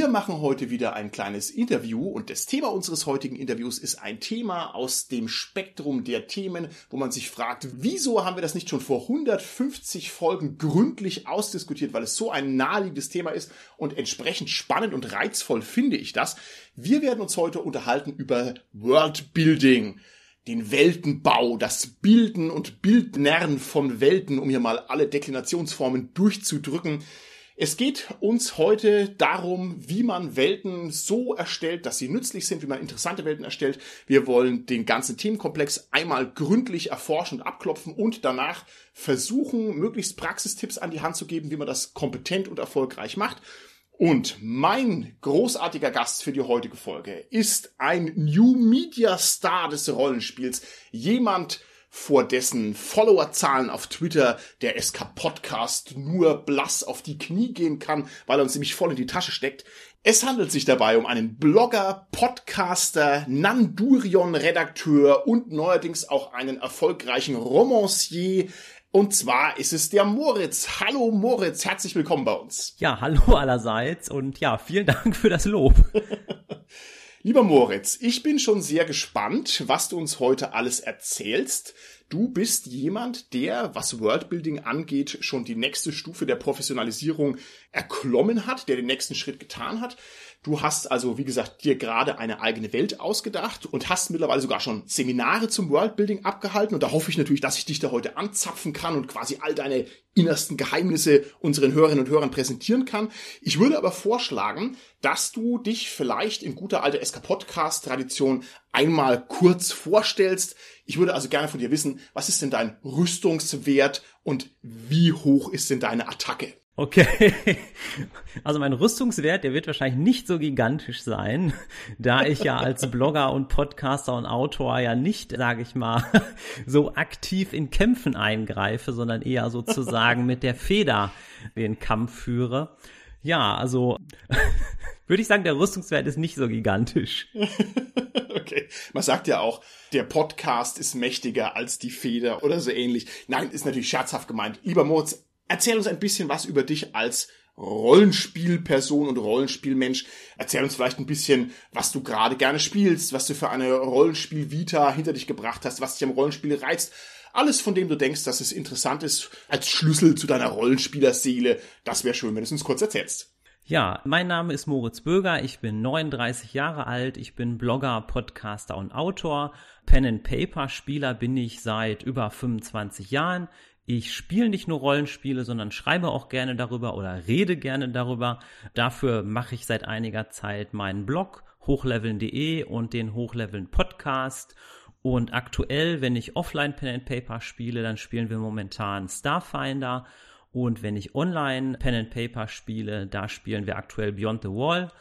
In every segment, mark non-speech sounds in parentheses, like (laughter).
Wir machen heute wieder ein kleines Interview und das Thema unseres heutigen Interviews ist ein Thema aus dem Spektrum der Themen, wo man sich fragt, wieso haben wir das nicht schon vor 150 Folgen gründlich ausdiskutiert, weil es so ein naheliegendes Thema ist und entsprechend spannend und reizvoll finde ich das. Wir werden uns heute unterhalten über Worldbuilding den Weltenbau, das Bilden und Bildnern von Welten, um hier mal alle Deklinationsformen durchzudrücken. Es geht uns heute darum, wie man Welten so erstellt, dass sie nützlich sind, wie man interessante Welten erstellt. Wir wollen den ganzen Themenkomplex einmal gründlich erforschen und abklopfen und danach versuchen, möglichst Praxistipps an die Hand zu geben, wie man das kompetent und erfolgreich macht. Und mein großartiger Gast für die heutige Folge ist ein New Media Star des Rollenspiels. Jemand, vor dessen Followerzahlen auf Twitter der SK Podcast nur blass auf die Knie gehen kann, weil er uns nämlich voll in die Tasche steckt. Es handelt sich dabei um einen Blogger, Podcaster, Nandurion-Redakteur und neuerdings auch einen erfolgreichen Romancier. Und zwar ist es der Moritz. Hallo Moritz, herzlich willkommen bei uns. Ja, hallo allerseits und ja, vielen Dank für das Lob. (laughs) Lieber Moritz, ich bin schon sehr gespannt, was du uns heute alles erzählst. Du bist jemand, der, was Worldbuilding angeht, schon die nächste Stufe der Professionalisierung erklommen hat, der den nächsten Schritt getan hat. Du hast also, wie gesagt, dir gerade eine eigene Welt ausgedacht und hast mittlerweile sogar schon Seminare zum Worldbuilding abgehalten. Und da hoffe ich natürlich, dass ich dich da heute anzapfen kann und quasi all deine innersten Geheimnisse unseren Hörerinnen und Hörern präsentieren kann. Ich würde aber vorschlagen, dass du dich vielleicht in guter alter SK-Podcast-Tradition einmal kurz vorstellst. Ich würde also gerne von dir wissen, was ist denn dein Rüstungswert und wie hoch ist denn deine Attacke? Okay. (laughs) Also mein Rüstungswert, der wird wahrscheinlich nicht so gigantisch sein, (laughs) da ich ja als Blogger und Podcaster und Autor ja nicht, sage ich mal, (laughs) so aktiv in Kämpfen eingreife, sondern eher sozusagen mit der Feder den Kampf führe. Ja, also würde ich sagen, der Rüstungswert ist nicht so gigantisch. okay. Man sagt ja auch, der Podcast ist mächtiger als die Feder oder so ähnlich. Nein, ist natürlich scherzhaft gemeint. Lieber Moritz, Erzähl uns ein bisschen was über dich als Rollenspielperson und Rollenspielmensch. Erzähl uns vielleicht ein bisschen, was du gerade gerne spielst, was du für eine Rollenspiel-Vita hinter dich gebracht hast, was dich am Rollenspiel reizt. Alles, von dem du denkst, dass es interessant ist, als Schlüssel zu deiner Rollenspielerseele. Das wäre schön, wenn du es uns kurz erzählst. Ja, mein Name ist Moritz Böger, ich bin 39 Jahre alt, ich bin Blogger, Podcaster und Autor. Pen and Paper Spieler bin ich seit über 25 Jahren. Ich spiele nicht nur Rollenspiele, sondern schreibe auch gerne darüber oder rede gerne darüber. Dafür mache ich seit einiger Zeit meinen Blog hochleveln.de und den Hochleveln Podcast. Und aktuell, wenn ich offline Pen and Paper spiele, dann spielen wir momentan Starfinder. Und wenn ich online Pen and Paper spiele, da spielen wir aktuell Beyond the Wall.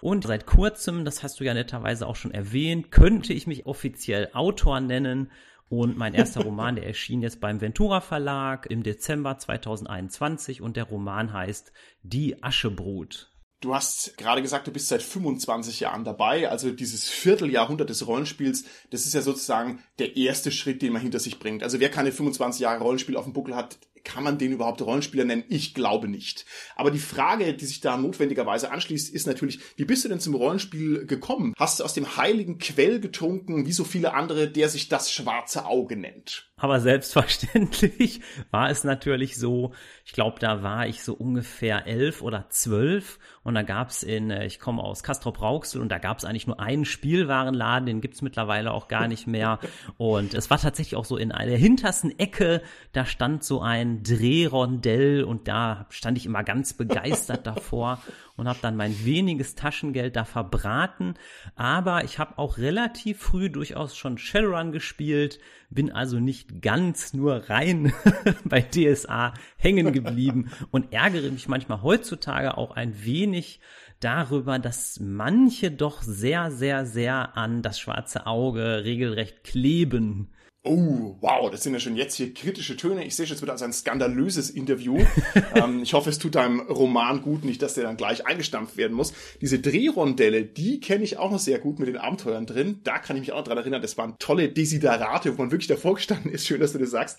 Und seit kurzem, das hast du ja netterweise auch schon erwähnt, könnte ich mich offiziell Autor nennen. Und mein erster Roman, der erschien jetzt beim Ventura Verlag im Dezember 2021 und der Roman heißt Die Aschebrut. Du hast gerade gesagt, du bist seit 25 Jahren dabei, also dieses Vierteljahrhundert des Rollenspiels, das ist ja sozusagen der erste Schritt, den man hinter sich bringt. Also wer keine 25 Jahre Rollenspiel auf dem Buckel hat, kann man den überhaupt Rollenspieler nennen? Ich glaube nicht. Aber die Frage, die sich da notwendigerweise anschließt, ist natürlich, wie bist du denn zum Rollenspiel gekommen? Hast du aus dem heiligen Quell getrunken, wie so viele andere, der sich das schwarze Auge nennt? Aber selbstverständlich war es natürlich so, ich glaube, da war ich so ungefähr elf oder zwölf und da gab's in, äh, ich komme aus Castrop-Rauxel und da gab's eigentlich nur einen Spielwarenladen, den gibt's mittlerweile auch gar nicht mehr. (laughs) Und es war tatsächlich auch so in der hintersten Ecke, da stand so ein Drehrondell und da stand ich immer ganz begeistert davor (laughs) und habe dann mein weniges Taschengeld da verbraten. Aber ich habe auch relativ früh durchaus schon Shadowrun gespielt, bin also nicht ganz nur rein (laughs) bei DSA hängen geblieben (laughs) und ärgere mich manchmal heutzutage auch ein wenig darüber, dass manche doch sehr, sehr, sehr an das schwarze Auge regelrecht kleben. Oh, wow, das sind ja schon jetzt hier kritische Töne. Ich sehe schon, es wird also ein skandalöses Interview. (laughs) ähm, ich hoffe, es tut deinem Roman gut, nicht, dass der dann gleich eingestampft werden muss. Diese Drehrondelle, die kenne ich auch noch sehr gut mit den Abenteuern drin. Da kann ich mich auch noch dran erinnern, das waren tolle Desiderate, wo man wirklich davor gestanden ist. Schön, dass du das sagst.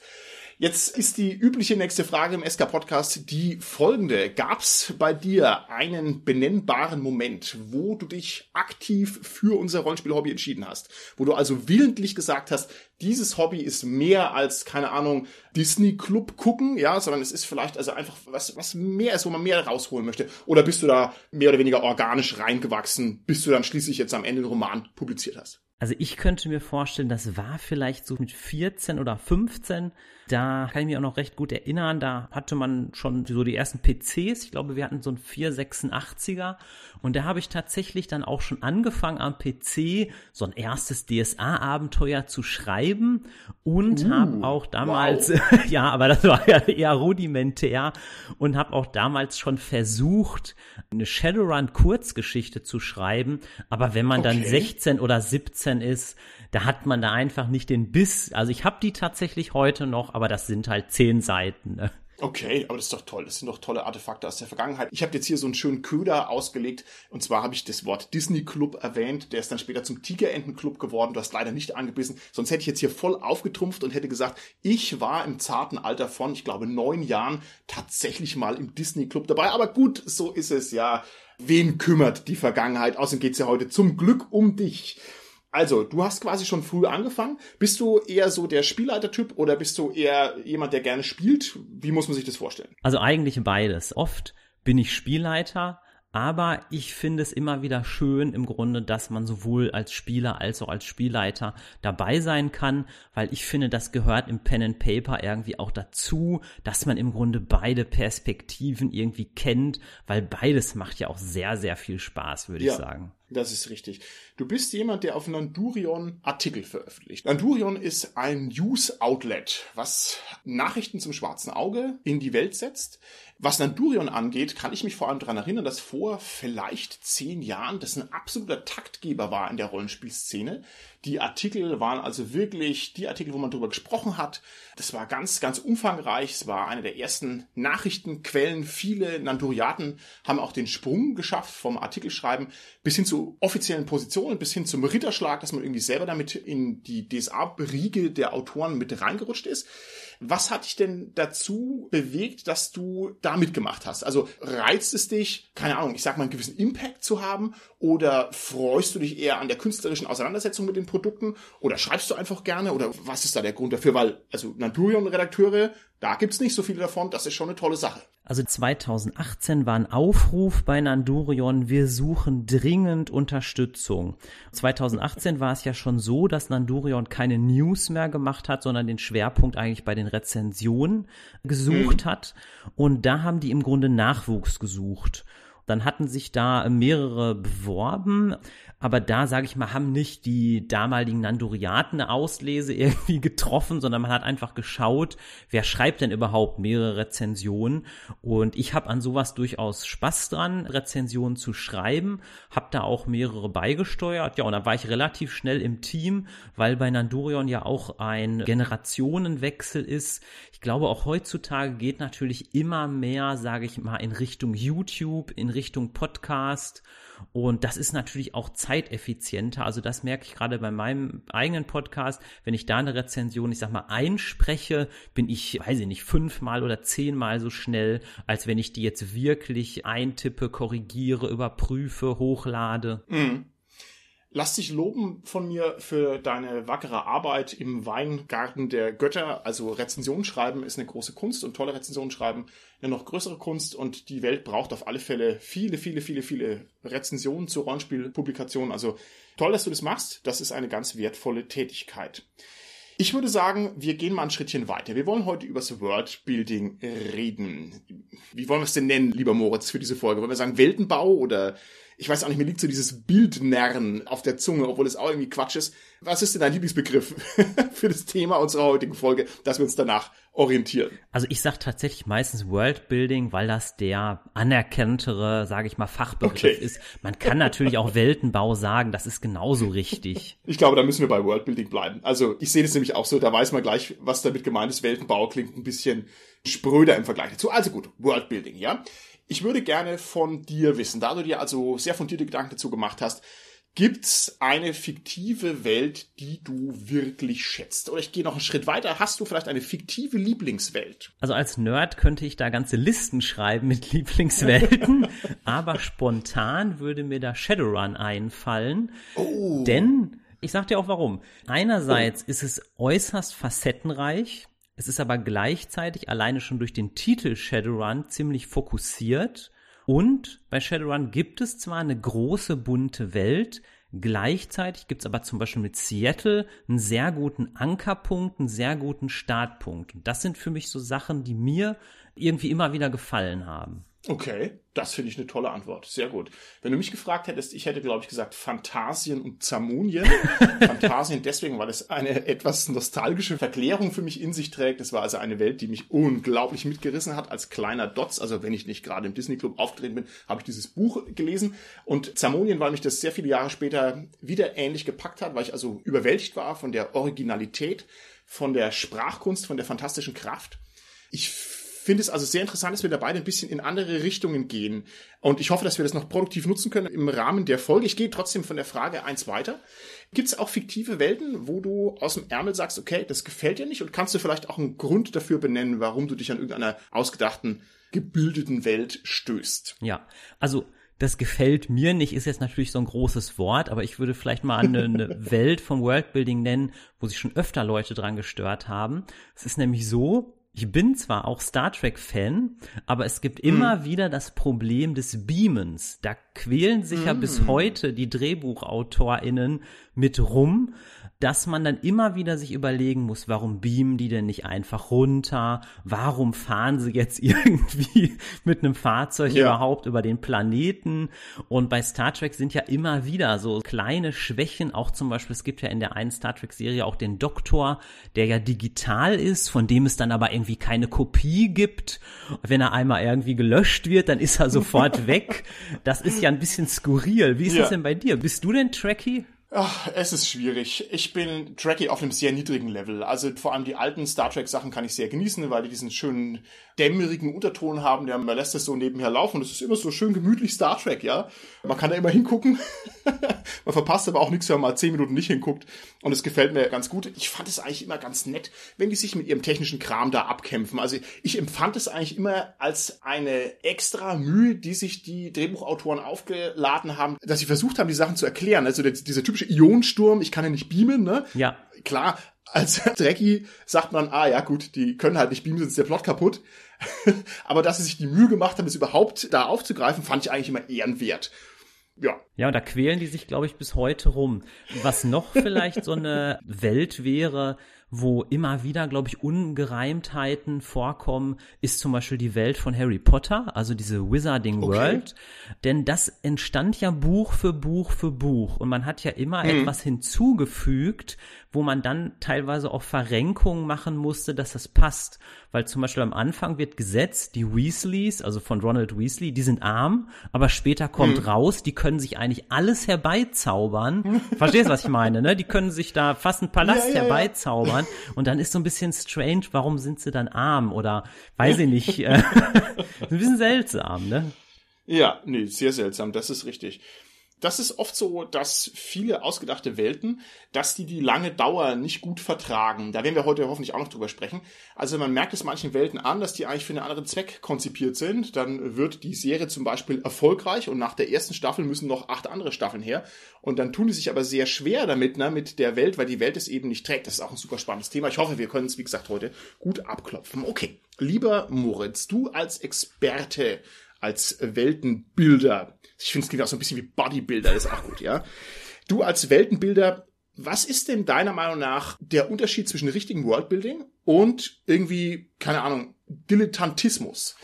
Jetzt ist die übliche nächste Frage im SK-Podcast die folgende. Gab es bei dir einen benennbaren Moment, wo du dich aktiv für unser Rollenspiel-Hobby entschieden hast? Wo du also willentlich gesagt hast, dieses Hobby ist mehr als, keine Ahnung, Disney-Club gucken, ja, sondern es ist vielleicht also einfach was, was mehr ist, wo man mehr rausholen möchte. Oder bist du da mehr oder weniger organisch reingewachsen, bis du dann schließlich jetzt am Ende einen Roman publiziert hast? Also ich könnte mir vorstellen, das war vielleicht so mit 14 oder 15. Da kann ich mich auch noch recht gut erinnern. Da hatte man schon so die ersten PCs. Ich glaube, wir hatten so einen 486er. Und da habe ich tatsächlich dann auch schon angefangen am PC so ein erstes DSA-Abenteuer zu schreiben und uh, habe auch damals, wow. (laughs) ja, aber das war ja eher rudimentär und habe auch damals schon versucht, eine Shadowrun-Kurzgeschichte zu schreiben. Aber wenn man okay. dann 16 oder 17 ist, da hat man da einfach nicht den Biss. Also ich habe die tatsächlich heute noch, aber das sind halt zehn Seiten. Ne? Okay, aber das ist doch toll. Das sind doch tolle Artefakte aus der Vergangenheit. Ich habe jetzt hier so einen schönen Köder ausgelegt. Und zwar habe ich das Wort Disney Club erwähnt. Der ist dann später zum Tigerenten Club geworden. Du hast leider nicht angebissen. Sonst hätte ich jetzt hier voll aufgetrumpft und hätte gesagt, ich war im zarten Alter von, ich glaube, neun Jahren tatsächlich mal im Disney Club dabei. Aber gut, so ist es ja. Wen kümmert die Vergangenheit? Außerdem geht's ja heute zum Glück um dich. Also, du hast quasi schon früh angefangen. Bist du eher so der Spielleiter-Typ oder bist du eher jemand, der gerne spielt? Wie muss man sich das vorstellen? Also eigentlich beides. Oft bin ich Spielleiter, aber ich finde es immer wieder schön im Grunde, dass man sowohl als Spieler als auch als Spielleiter dabei sein kann, weil ich finde, das gehört im Pen and Paper irgendwie auch dazu, dass man im Grunde beide Perspektiven irgendwie kennt, weil beides macht ja auch sehr, sehr viel Spaß, würde ja. ich sagen. Das ist richtig. Du bist jemand, der auf Nandurion Artikel veröffentlicht. Nandurion ist ein News-Outlet, was Nachrichten zum schwarzen Auge in die Welt setzt. Was Nandurion angeht, kann ich mich vor allem daran erinnern, dass vor vielleicht zehn Jahren das ein absoluter Taktgeber war in der Rollenspielszene. Die Artikel waren also wirklich die Artikel, wo man drüber gesprochen hat. Das war ganz, ganz umfangreich. Es war eine der ersten Nachrichtenquellen. Viele Nanduriaten haben auch den Sprung geschafft vom Artikelschreiben bis hin zu offiziellen Positionen, bis hin zum Ritterschlag, dass man irgendwie selber damit in die DSA-Riege der Autoren mit reingerutscht ist. Was hat dich denn dazu bewegt, dass du da mitgemacht hast? Also reizt es dich, keine Ahnung, ich sag mal, einen gewissen Impact zu haben oder freust du dich eher an der künstlerischen Auseinandersetzung mit den Produkten oder schreibst du einfach gerne oder was ist da der Grund dafür? Weil, also Naturion-Redakteure, da gibt's nicht so viele davon, das ist schon eine tolle Sache. Also 2018 war ein Aufruf bei Nandurion, wir suchen dringend Unterstützung. 2018 war es ja schon so, dass Nandurion keine News mehr gemacht hat, sondern den Schwerpunkt eigentlich bei den Rezensionen gesucht mhm. hat. Und da haben die im Grunde Nachwuchs gesucht. Dann hatten sich da mehrere beworben, aber da, sage ich mal, haben nicht die damaligen Nanduriaten eine Auslese (laughs) irgendwie getroffen, sondern man hat einfach geschaut, wer schreibt denn überhaupt mehrere Rezensionen. Und ich habe an sowas durchaus Spaß dran, Rezensionen zu schreiben, habe da auch mehrere beigesteuert. Ja, und dann war ich relativ schnell im Team, weil bei Nandurion ja auch ein Generationenwechsel ist. Ich glaube, auch heutzutage geht natürlich immer mehr, sage ich mal, in Richtung YouTube, in Richtung Podcast. Und das ist natürlich auch zeiteffizienter. Also das merke ich gerade bei meinem eigenen Podcast. Wenn ich da eine Rezension, ich sag mal, einspreche, bin ich, weiß ich nicht, fünfmal oder zehnmal so schnell, als wenn ich die jetzt wirklich eintippe, korrigiere, überprüfe, hochlade. Mhm. Lass dich loben von mir für deine wackere Arbeit im Weingarten der Götter. Also Rezensionen schreiben ist eine große Kunst und tolle Rezensionen schreiben eine noch größere Kunst und die Welt braucht auf alle Fälle viele, viele, viele, viele Rezensionen zu Rollenspielpublikationen. Also toll, dass du das machst. Das ist eine ganz wertvolle Tätigkeit. Ich würde sagen, wir gehen mal ein Schrittchen weiter. Wir wollen heute über das Worldbuilding reden. Wie wollen wir es denn nennen, lieber Moritz, für diese Folge? Wollen wir sagen Weltenbau oder ich weiß auch nicht, mir liegt so dieses Bildnerren auf der Zunge, obwohl es auch irgendwie Quatsch ist. Was ist denn dein Lieblingsbegriff (laughs) für das Thema unserer heutigen Folge, dass wir uns danach orientieren? Also ich sage tatsächlich meistens Worldbuilding, weil das der anerkanntere, sage ich mal, Fachbegriff okay. ist. Man kann natürlich auch (laughs) Weltenbau sagen, das ist genauso richtig. Ich glaube, da müssen wir bei Worldbuilding bleiben. Also ich sehe das nämlich auch so, da weiß man gleich, was damit gemeint ist. Weltenbau klingt ein bisschen spröder im Vergleich dazu. Also gut, Worldbuilding, ja. Ich würde gerne von dir wissen, da du dir also sehr fundierte Gedanken dazu gemacht hast, Gibt's eine fiktive Welt, die du wirklich schätzt? Oder ich gehe noch einen Schritt weiter. Hast du vielleicht eine fiktive Lieblingswelt? Also als Nerd könnte ich da ganze Listen schreiben mit Lieblingswelten, (laughs) aber spontan würde mir da Shadowrun einfallen. Oh. Denn ich sag dir auch warum. Einerseits oh. ist es äußerst facettenreich. Es ist aber gleichzeitig alleine schon durch den Titel Shadowrun ziemlich fokussiert und bei Shadowrun gibt es zwar eine große bunte Welt, gleichzeitig gibt es aber zum Beispiel mit Seattle einen sehr guten Ankerpunkt, einen sehr guten Startpunkt. Und das sind für mich so Sachen, die mir irgendwie immer wieder gefallen haben. Okay, das finde ich eine tolle Antwort. Sehr gut. Wenn du mich gefragt hättest, ich hätte, glaube ich, gesagt Phantasien und Zamunien. (laughs) Phantasien deswegen, weil es eine etwas nostalgische Verklärung für mich in sich trägt. Es war also eine Welt, die mich unglaublich mitgerissen hat als kleiner Dots. Also wenn ich nicht gerade im Disney Club aufgetreten bin, habe ich dieses Buch gelesen. Und Zamunien, weil mich das sehr viele Jahre später wieder ähnlich gepackt hat, weil ich also überwältigt war von der Originalität, von der Sprachkunst, von der fantastischen Kraft. Ich finde es also sehr interessant, dass wir da beide ein bisschen in andere Richtungen gehen. Und ich hoffe, dass wir das noch produktiv nutzen können im Rahmen der Folge. Ich gehe trotzdem von der Frage eins weiter. Gibt es auch fiktive Welten, wo du aus dem Ärmel sagst, okay, das gefällt dir nicht und kannst du vielleicht auch einen Grund dafür benennen, warum du dich an irgendeiner ausgedachten, gebildeten Welt stößt? Ja, also das gefällt mir nicht, ist jetzt natürlich so ein großes Wort, aber ich würde vielleicht mal eine, eine (laughs) Welt vom Worldbuilding nennen, wo sich schon öfter Leute dran gestört haben. Es ist nämlich so, ich bin zwar auch Star Trek-Fan, aber es gibt immer mm. wieder das Problem des Beamens. Da quälen sich mm. ja bis heute die DrehbuchautorInnen mit rum dass man dann immer wieder sich überlegen muss, warum beamen die denn nicht einfach runter? Warum fahren sie jetzt (laughs) irgendwie mit einem Fahrzeug ja. überhaupt über den Planeten? Und bei Star Trek sind ja immer wieder so kleine Schwächen, auch zum Beispiel, es gibt ja in der einen Star Trek Serie auch den Doktor, der ja digital ist, von dem es dann aber irgendwie keine Kopie gibt. Wenn er einmal irgendwie gelöscht wird, dann ist er sofort (laughs) weg. Das ist ja ein bisschen skurril. Wie ist ja. das denn bei dir? Bist du denn Trekkie? Ach, es ist schwierig. Ich bin Trekkie auf einem sehr niedrigen Level. Also vor allem die alten Star Trek Sachen kann ich sehr genießen, weil die diesen schönen dämmerigen Unterton haben, der man lässt es so nebenher laufen. Es ist immer so schön gemütlich Star Trek, ja. Man kann da immer hingucken. (laughs) man verpasst aber auch nichts, wenn man mal zehn Minuten nicht hinguckt. Und es gefällt mir ganz gut. Ich fand es eigentlich immer ganz nett, wenn die sich mit ihrem technischen Kram da abkämpfen. Also ich empfand es eigentlich immer als eine extra Mühe, die sich die Drehbuchautoren aufgeladen haben, dass sie versucht haben, die Sachen zu erklären. Also der, dieser typische Ionensturm, ich kann ja nicht beamen, ne? Ja. Klar, als (laughs) Drecki sagt man, ah ja gut, die können halt nicht beamen, sonst ist der Plot kaputt. (laughs) Aber dass sie sich die Mühe gemacht haben, es überhaupt da aufzugreifen, fand ich eigentlich immer ehrenwert. Ja. Ja, und da quälen die sich, glaube ich, bis heute rum. Was noch (laughs) vielleicht so eine Welt wäre, wo immer wieder, glaube ich, Ungereimtheiten vorkommen, ist zum Beispiel die Welt von Harry Potter, also diese Wizarding okay. World. Denn das entstand ja Buch für Buch für Buch. Und man hat ja immer mhm. etwas hinzugefügt, wo man dann teilweise auch Verrenkungen machen musste, dass das passt. Weil zum Beispiel am Anfang wird gesetzt, die Weasleys, also von Ronald Weasley, die sind arm, aber später kommt mhm. raus, die können sich eigentlich alles herbeizaubern. (laughs) Verstehst du, was ich meine, ne? Die können sich da fast einen Palast ja, ja, herbeizaubern. Ja. Und dann ist so ein bisschen strange, warum sind sie dann arm? Oder weiß ich nicht. Äh, (laughs) ein bisschen seltsam, ne? Ja, nee, sehr seltsam, das ist richtig das ist oft so, dass viele ausgedachte Welten, dass die die lange Dauer nicht gut vertragen. Da werden wir heute hoffentlich auch noch drüber sprechen. Also man merkt es manchen Welten an, dass die eigentlich für einen anderen Zweck konzipiert sind. Dann wird die Serie zum Beispiel erfolgreich und nach der ersten Staffel müssen noch acht andere Staffeln her. Und dann tun die sich aber sehr schwer damit, ne, mit der Welt, weil die Welt es eben nicht trägt. Das ist auch ein super spannendes Thema. Ich hoffe, wir können es, wie gesagt, heute gut abklopfen. Okay. Lieber Moritz, du als Experte als Weltenbilder. Ich finde, es klingt auch so ein bisschen wie Bodybuilder, ist auch gut, ja. Du als Weltenbilder, was ist denn deiner Meinung nach der Unterschied zwischen richtigem Worldbuilding und irgendwie, keine Ahnung, Dilettantismus?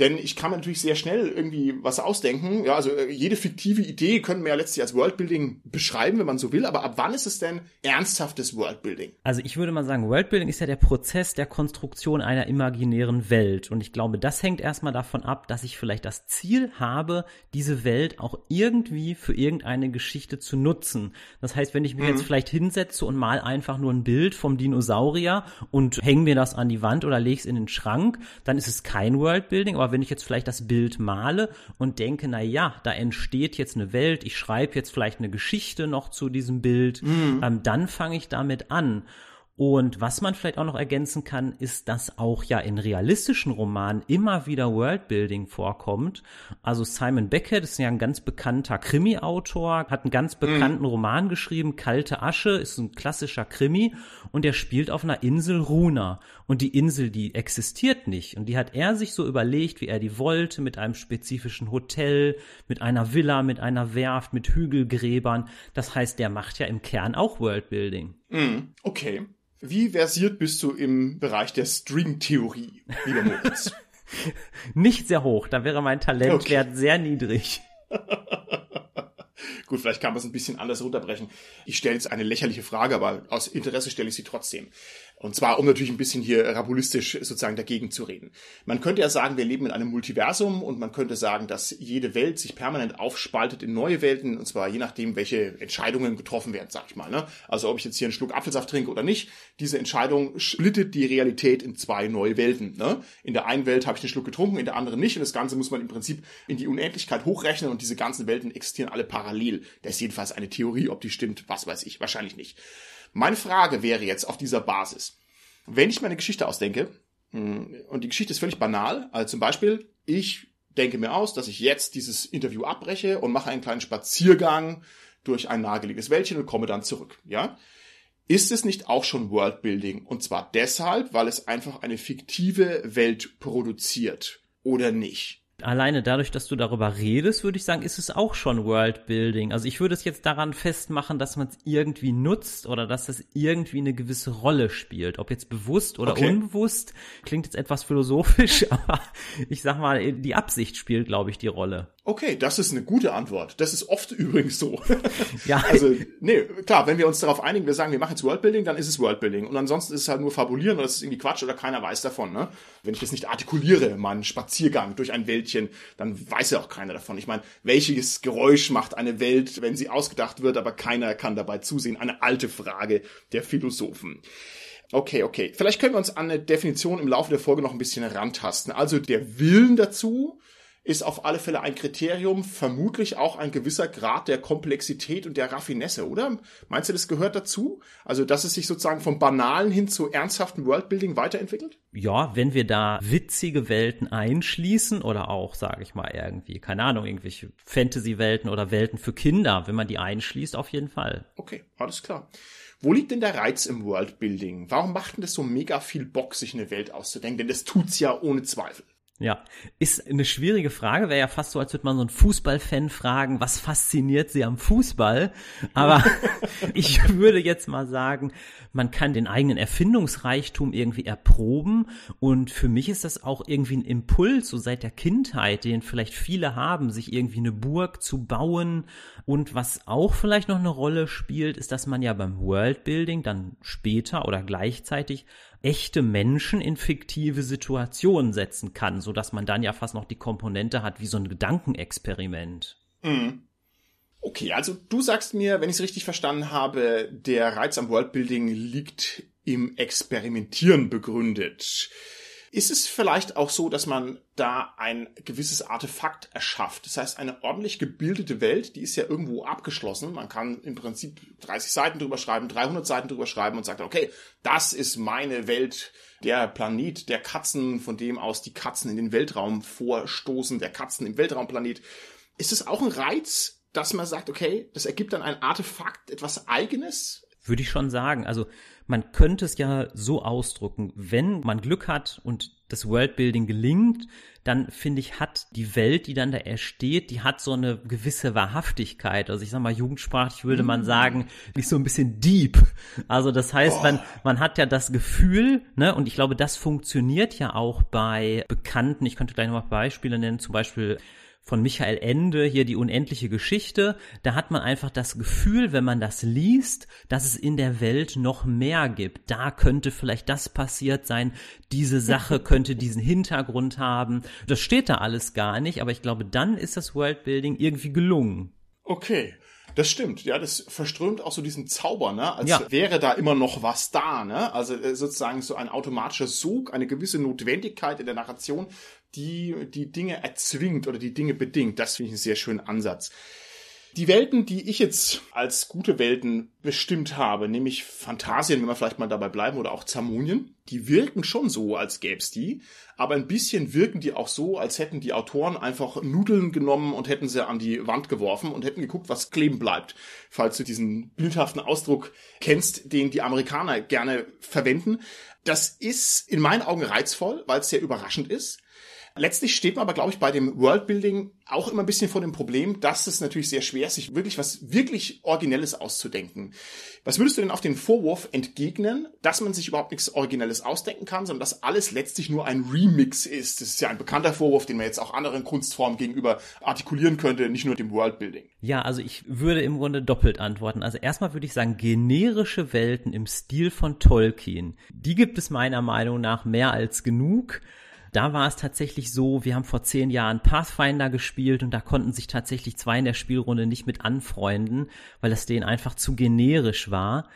Denn ich kann mir natürlich sehr schnell irgendwie was ausdenken. Ja, also äh, jede fiktive Idee können wir ja letztlich als Worldbuilding beschreiben, wenn man so will. Aber ab wann ist es denn ernsthaftes Worldbuilding? Also ich würde mal sagen, Worldbuilding ist ja der Prozess der Konstruktion einer imaginären Welt. Und ich glaube, das hängt erstmal davon ab, dass ich vielleicht das Ziel habe, diese Welt auch irgendwie für irgendeine Geschichte zu nutzen. Das heißt, wenn ich mich mhm. jetzt vielleicht hinsetze und mal einfach nur ein Bild vom Dinosaurier und hänge mir das an die Wand oder lege es in den Schrank, dann ist es kein Worldbuilding. Aber wenn ich jetzt vielleicht das Bild male und denke, na ja, da entsteht jetzt eine Welt, ich schreibe jetzt vielleicht eine Geschichte noch zu diesem Bild, mhm. ähm, dann fange ich damit an. Und was man vielleicht auch noch ergänzen kann, ist, dass auch ja in realistischen Romanen immer wieder Worldbuilding vorkommt. Also Simon Beckett ist ja ein ganz bekannter Krimi-Autor, hat einen ganz bekannten mhm. Roman geschrieben, Kalte Asche, ist ein klassischer Krimi und der spielt auf einer Insel Runa. Und die Insel, die existiert nicht. Und die hat er sich so überlegt, wie er die wollte, mit einem spezifischen Hotel, mit einer Villa, mit einer Werft, mit Hügelgräbern. Das heißt, der macht ja im Kern auch Worldbuilding. Mhm. Okay. Wie versiert bist du im Bereich der String-Theorie, lieber Moritz? (laughs) Nicht sehr hoch, da wäre mein Talentwert okay. sehr niedrig. (laughs) Gut, vielleicht kann man es ein bisschen anders runterbrechen. Ich stelle jetzt eine lächerliche Frage, aber aus Interesse stelle ich sie trotzdem. Und zwar, um natürlich ein bisschen hier rabulistisch sozusagen dagegen zu reden. Man könnte ja sagen, wir leben in einem Multiversum und man könnte sagen, dass jede Welt sich permanent aufspaltet in neue Welten und zwar je nachdem, welche Entscheidungen getroffen werden, sag ich mal. Ne? Also ob ich jetzt hier einen Schluck Apfelsaft trinke oder nicht, diese Entscheidung splittet die Realität in zwei neue Welten. Ne? In der einen Welt habe ich einen Schluck getrunken, in der anderen nicht und das Ganze muss man im Prinzip in die Unendlichkeit hochrechnen und diese ganzen Welten existieren alle parallel. Das ist jedenfalls eine Theorie, ob die stimmt, was weiß ich, wahrscheinlich nicht. Meine Frage wäre jetzt auf dieser Basis. Wenn ich mir eine Geschichte ausdenke, hm, und die Geschichte ist völlig banal, also zum Beispiel, ich denke mir aus, dass ich jetzt dieses Interview abbreche und mache einen kleinen Spaziergang durch ein nageliges Wäldchen und komme dann zurück, ja? Ist es nicht auch schon Worldbuilding? Und zwar deshalb, weil es einfach eine fiktive Welt produziert, oder nicht? Alleine dadurch, dass du darüber redest, würde ich sagen, ist es auch schon Worldbuilding. Also ich würde es jetzt daran festmachen, dass man es irgendwie nutzt oder dass es irgendwie eine gewisse Rolle spielt. Ob jetzt bewusst oder okay. unbewusst, klingt jetzt etwas philosophisch, (laughs) aber ich sag mal, die Absicht spielt, glaube ich, die Rolle. Okay, das ist eine gute Antwort. Das ist oft (laughs) übrigens so. (laughs) ja. Also, nee, klar, wenn wir uns darauf einigen, wir sagen, wir machen jetzt Worldbuilding, dann ist es Worldbuilding. Und ansonsten ist es halt nur Fabulieren oder es ist irgendwie Quatsch oder keiner weiß davon, ne? Wenn ich das nicht artikuliere, meinen Spaziergang durch ein Wäldchen, dann weiß ja auch keiner davon. Ich meine, welches Geräusch macht eine Welt, wenn sie ausgedacht wird, aber keiner kann dabei zusehen? Eine alte Frage der Philosophen. Okay, okay. Vielleicht können wir uns an eine Definition im Laufe der Folge noch ein bisschen herantasten. Also der Willen dazu, ist auf alle Fälle ein Kriterium, vermutlich auch ein gewisser Grad der Komplexität und der Raffinesse, oder? Meinst du, das gehört dazu? Also, dass es sich sozusagen vom Banalen hin zu ernsthaften Worldbuilding weiterentwickelt? Ja, wenn wir da witzige Welten einschließen oder auch, sage ich mal, irgendwie, keine Ahnung, irgendwelche Fantasy-Welten oder Welten für Kinder, wenn man die einschließt, auf jeden Fall. Okay, alles klar. Wo liegt denn der Reiz im Worldbuilding? Warum macht denn das so mega viel Bock, sich eine Welt auszudenken? Denn das tut's ja ohne Zweifel. Ja, ist eine schwierige Frage. Wäre ja fast so, als würde man so einen Fußballfan fragen, was fasziniert sie am Fußball? Aber (laughs) ich würde jetzt mal sagen, man kann den eigenen Erfindungsreichtum irgendwie erproben. Und für mich ist das auch irgendwie ein Impuls, so seit der Kindheit, den vielleicht viele haben, sich irgendwie eine Burg zu bauen. Und was auch vielleicht noch eine Rolle spielt, ist, dass man ja beim Worldbuilding dann später oder gleichzeitig echte Menschen in fiktive Situationen setzen kann, so dass man dann ja fast noch die Komponente hat wie so ein Gedankenexperiment. Mhm. Okay, also du sagst mir, wenn ich es richtig verstanden habe, der Reiz am Worldbuilding liegt im Experimentieren begründet. Ist es vielleicht auch so, dass man da ein gewisses Artefakt erschafft? Das heißt, eine ordentlich gebildete Welt, die ist ja irgendwo abgeschlossen. Man kann im Prinzip 30 Seiten drüber schreiben, 300 Seiten drüber schreiben und sagt, okay, das ist meine Welt, der Planet der Katzen, von dem aus die Katzen in den Weltraum vorstoßen, der Katzen im Weltraumplanet. Ist es auch ein Reiz, dass man sagt, okay, das ergibt dann ein Artefakt, etwas Eigenes? Würde ich schon sagen. Also man könnte es ja so ausdrücken, wenn man Glück hat und das Worldbuilding gelingt, dann finde ich, hat die Welt, die dann da ersteht, die hat so eine gewisse Wahrhaftigkeit. Also ich sag mal, jugendsprachlich würde man mm. sagen, nicht so ein bisschen deep. Also das heißt, man, man hat ja das Gefühl, ne, und ich glaube, das funktioniert ja auch bei Bekannten. Ich könnte gleich noch mal Beispiele nennen, zum Beispiel von Michael Ende, hier die unendliche Geschichte, da hat man einfach das Gefühl, wenn man das liest, dass es in der Welt noch mehr gibt. Da könnte vielleicht das passiert sein, diese Sache (laughs) könnte diesen Hintergrund haben. Das steht da alles gar nicht, aber ich glaube, dann ist das Worldbuilding irgendwie gelungen. Okay. Das stimmt, ja, das verströmt auch so diesen Zauber, ne? Als ja. wäre da immer noch was da, ne? Also äh, sozusagen so ein automatischer Sog, eine gewisse Notwendigkeit in der Narration, die die Dinge erzwingt oder die Dinge bedingt. Das finde ich einen sehr schönen Ansatz. Die Welten, die ich jetzt als gute Welten bestimmt habe, nämlich Phantasien, wenn wir vielleicht mal dabei bleiben, oder auch Zamonien, die wirken schon so, als gäb's die, aber ein bisschen wirken die auch so, als hätten die Autoren einfach Nudeln genommen und hätten sie an die Wand geworfen und hätten geguckt, was kleben bleibt. Falls du diesen bildhaften Ausdruck kennst, den die Amerikaner gerne verwenden. Das ist in meinen Augen reizvoll, weil es sehr überraschend ist. Letztlich steht man aber, glaube ich, bei dem Worldbuilding auch immer ein bisschen vor dem Problem, dass es natürlich sehr schwer ist, sich wirklich was wirklich Originelles auszudenken. Was würdest du denn auf den Vorwurf entgegnen, dass man sich überhaupt nichts Originelles ausdenken kann, sondern dass alles letztlich nur ein Remix ist? Das ist ja ein bekannter Vorwurf, den man jetzt auch anderen Kunstformen gegenüber artikulieren könnte, nicht nur dem Worldbuilding. Ja, also ich würde im Grunde doppelt antworten. Also erstmal würde ich sagen, generische Welten im Stil von Tolkien, die gibt es meiner Meinung nach mehr als genug. Da war es tatsächlich so, wir haben vor zehn Jahren Pathfinder gespielt und da konnten sich tatsächlich zwei in der Spielrunde nicht mit anfreunden, weil das denen einfach zu generisch war.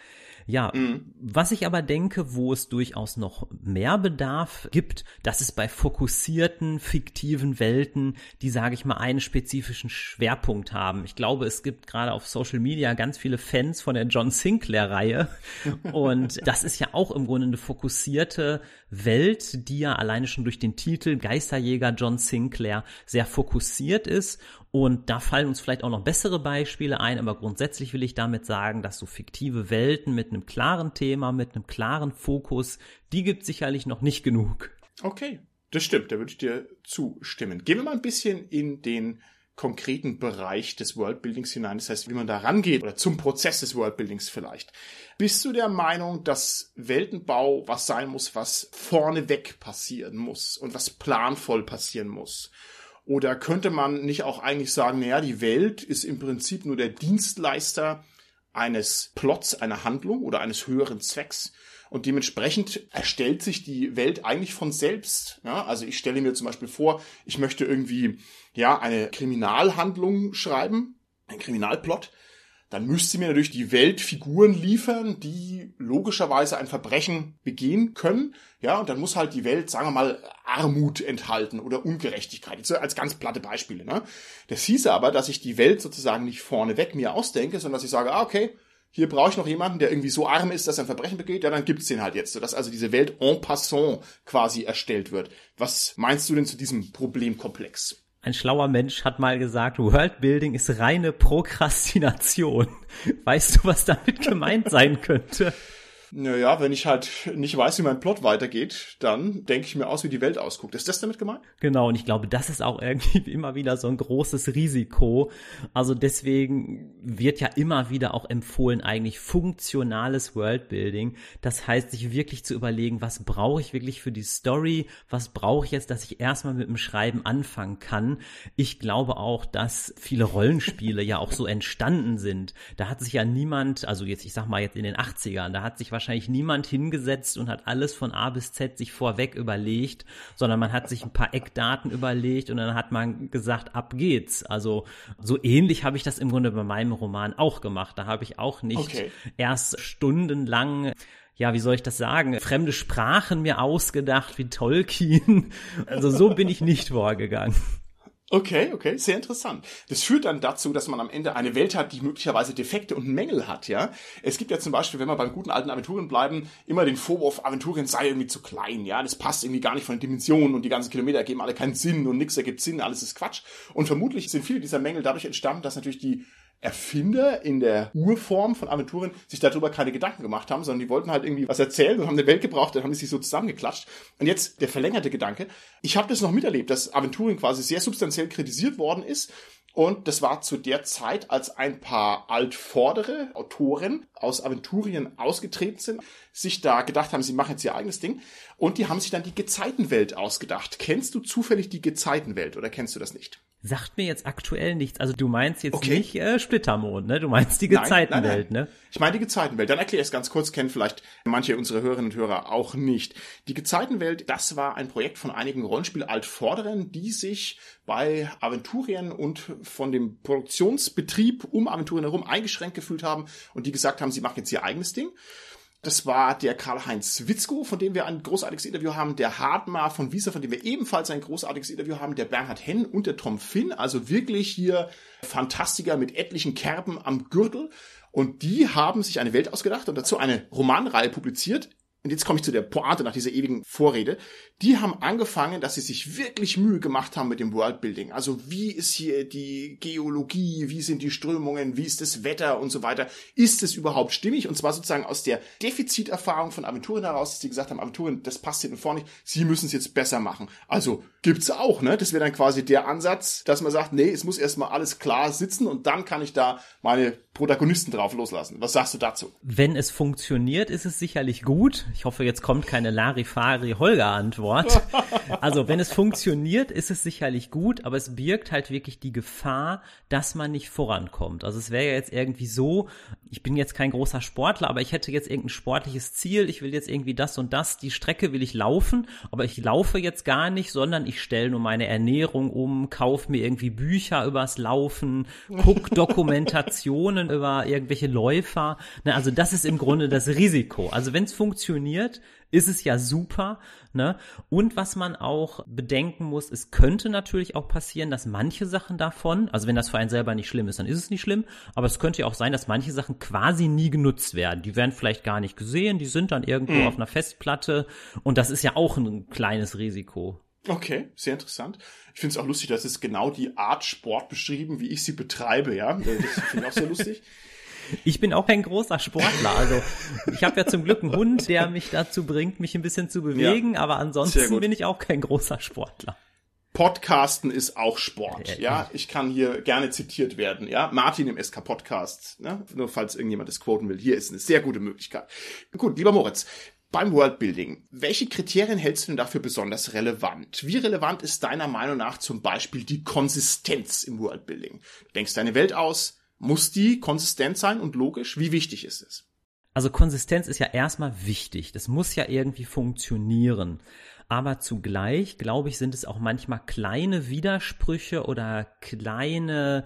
Ja, mhm. was ich aber denke, wo es durchaus noch mehr Bedarf gibt, das ist bei fokussierten, fiktiven Welten, die, sage ich mal, einen spezifischen Schwerpunkt haben. Ich glaube, es gibt gerade auf Social Media ganz viele Fans von der John Sinclair-Reihe. (laughs) Und das ist ja auch im Grunde eine fokussierte Welt, die ja alleine schon durch den Titel Geisterjäger John Sinclair sehr fokussiert ist und da fallen uns vielleicht auch noch bessere Beispiele ein, aber grundsätzlich will ich damit sagen, dass so fiktive Welten mit einem klaren Thema, mit einem klaren Fokus, die gibt sicherlich noch nicht genug. Okay, das stimmt, da würde ich dir zustimmen. Gehen wir mal ein bisschen in den konkreten Bereich des Worldbuildings hinein, das heißt, wie man da rangeht oder zum Prozess des Worldbuildings vielleicht. Bist du der Meinung, dass Weltenbau was sein muss, was vorneweg passieren muss und was planvoll passieren muss? Oder könnte man nicht auch eigentlich sagen, naja, die Welt ist im Prinzip nur der Dienstleister eines Plots, einer Handlung oder eines höheren Zwecks. Und dementsprechend erstellt sich die Welt eigentlich von selbst. Ja, also ich stelle mir zum Beispiel vor, ich möchte irgendwie, ja, eine Kriminalhandlung schreiben, ein Kriminalplot dann müsste mir natürlich die Welt Figuren liefern, die logischerweise ein Verbrechen begehen können. Ja, und dann muss halt die Welt, sagen wir mal, Armut enthalten oder Ungerechtigkeit. Jetzt als ganz platte Beispiele. Ne? Das hieße aber, dass ich die Welt sozusagen nicht vorneweg mir ausdenke, sondern dass ich sage, ah, okay, hier brauche ich noch jemanden, der irgendwie so arm ist, dass er ein Verbrechen begeht, ja, dann gibt's den halt jetzt, sodass also diese Welt en passant quasi erstellt wird. Was meinst du denn zu diesem Problemkomplex? Ein schlauer Mensch hat mal gesagt, Worldbuilding ist reine Prokrastination. (laughs) Weißt du, was damit gemeint sein könnte? Naja, wenn ich halt (laughs) nicht weiß, wie mein Plot weitergeht, dann denke ich mir aus, wie die Welt ausguckt. Ist das damit gemeint? Genau, und ich glaube, das ist auch irgendwie (laughs) immer wieder so ein großes Risiko. Also deswegen wird ja immer wieder auch empfohlen, eigentlich funktionales Worldbuilding. Das heißt, sich wirklich zu überlegen, was brauche ich wirklich für die Story? Was brauche ich jetzt, dass ich erstmal mit dem Schreiben anfangen kann? Ich glaube auch, dass viele Rollenspiele (laughs) ja auch so entstanden sind. Da hat sich ja niemand, also jetzt, ich sag mal jetzt in den 80ern, da hat sich wahrscheinlich wahrscheinlich niemand hingesetzt und hat alles von A bis Z sich vorweg überlegt, sondern man hat sich ein paar Eckdaten überlegt und dann hat man gesagt, ab geht's. Also so ähnlich habe ich das im Grunde bei meinem Roman auch gemacht. Da habe ich auch nicht okay. erst stundenlang ja, wie soll ich das sagen, fremde Sprachen mir ausgedacht wie Tolkien. Also so bin ich nicht (laughs) vorgegangen. Okay, okay, sehr interessant. Das führt dann dazu, dass man am Ende eine Welt hat, die möglicherweise Defekte und Mängel hat, ja. Es gibt ja zum Beispiel, wenn wir beim guten alten Aventurien bleiben, immer den Vorwurf, Aventurien sei irgendwie zu klein, ja. Das passt irgendwie gar nicht von den Dimensionen und die ganzen Kilometer ergeben alle keinen Sinn und nichts ergibt Sinn, alles ist Quatsch. Und vermutlich sind viele dieser Mängel dadurch entstanden, dass natürlich die Erfinder in der Urform von Aventurien sich darüber keine Gedanken gemacht haben, sondern die wollten halt irgendwie was erzählen und haben eine Welt gebraucht, dann haben die sich so zusammengeklatscht. Und jetzt der verlängerte Gedanke. Ich habe das noch miterlebt, dass Aventurien quasi sehr substanziell kritisiert worden ist und das war zu der Zeit, als ein paar altvordere Autoren aus Aventurien ausgetreten sind, sich da gedacht haben, sie machen jetzt ihr eigenes Ding. Und die haben sich dann die Gezeitenwelt ausgedacht. Kennst du zufällig die Gezeitenwelt oder kennst du das nicht? Sagt mir jetzt aktuell nichts. Also du meinst jetzt okay. nicht äh, Splittermond, ne? Du meinst die Gezeitenwelt, ne? Ich meine die Gezeitenwelt. Dann erkläre ich es ganz kurz, kennen vielleicht manche unserer Hörerinnen und Hörer auch nicht. Die Gezeitenwelt, das war ein Projekt von einigen Rollenspiel-Altvorderen, die sich bei Aventurien und von dem Produktionsbetrieb um Aventurien herum eingeschränkt gefühlt haben und die gesagt haben, sie machen jetzt ihr eigenes Ding. Das war der Karl-Heinz Witzko, von dem wir ein großartiges Interview haben, der Hartmar von Wieser, von dem wir ebenfalls ein großartiges Interview haben, der Bernhard Henn und der Tom Finn, also wirklich hier Fantastiker mit etlichen Kerben am Gürtel. Und die haben sich eine Welt ausgedacht und dazu eine Romanreihe publiziert, und jetzt komme ich zu der Pointe nach dieser ewigen Vorrede, die haben angefangen, dass sie sich wirklich Mühe gemacht haben mit dem Worldbuilding. Also wie ist hier die Geologie, wie sind die Strömungen, wie ist das Wetter und so weiter. Ist es überhaupt stimmig? Und zwar sozusagen aus der Defiziterfahrung von Aventurien heraus, dass sie gesagt haben, Aventurien, das passt hinten vorne nicht, sie müssen es jetzt besser machen. Also gibt's auch, ne? Das wäre dann quasi der Ansatz, dass man sagt, nee, es muss erstmal alles klar sitzen und dann kann ich da meine Protagonisten drauf loslassen. Was sagst du dazu? Wenn es funktioniert, ist es sicherlich gut. Ich hoffe, jetzt kommt keine Larifari-Holger-Antwort. Also, wenn es funktioniert, ist es sicherlich gut, aber es birgt halt wirklich die Gefahr, dass man nicht vorankommt. Also, es wäre ja jetzt irgendwie so, ich bin jetzt kein großer Sportler, aber ich hätte jetzt irgendein sportliches Ziel, ich will jetzt irgendwie das und das, die Strecke will ich laufen, aber ich laufe jetzt gar nicht, sondern ich stelle nur meine Ernährung um, kaufe mir irgendwie Bücher übers Laufen, guck (laughs) Dokumentationen über irgendwelche Läufer. Ne, also das ist im Grunde das Risiko. Also wenn es funktioniert, ist es ja super. Ne? Und was man auch bedenken muss, es könnte natürlich auch passieren, dass manche Sachen davon, also wenn das für einen selber nicht schlimm ist, dann ist es nicht schlimm, aber es könnte ja auch sein, dass manche Sachen quasi nie genutzt werden. Die werden vielleicht gar nicht gesehen, die sind dann irgendwo mhm. auf einer Festplatte und das ist ja auch ein kleines Risiko. Okay, sehr interessant. Ich finde es auch lustig, dass es genau die Art Sport beschrieben, wie ich sie betreibe, ja. Das finde ich auch sehr lustig. (laughs) Ich bin auch kein großer Sportler. Also ich habe ja zum Glück einen Hund, der mich dazu bringt, mich ein bisschen zu bewegen, ja, aber ansonsten bin ich auch kein großer Sportler. Podcasten ist auch Sport, ja. Ich kann hier gerne zitiert werden, ja. Martin im SK Podcast, ne? nur falls irgendjemand das quoten will. Hier ist eine sehr gute Möglichkeit. Gut, lieber Moritz, beim Worldbuilding, welche Kriterien hältst du denn dafür besonders relevant? Wie relevant ist deiner Meinung nach zum Beispiel die Konsistenz im Worldbuilding? Du denkst deine Welt aus, muss die konsistent sein und logisch? Wie wichtig ist es? Also Konsistenz ist ja erstmal wichtig. Das muss ja irgendwie funktionieren. Aber zugleich, glaube ich, sind es auch manchmal kleine Widersprüche oder kleine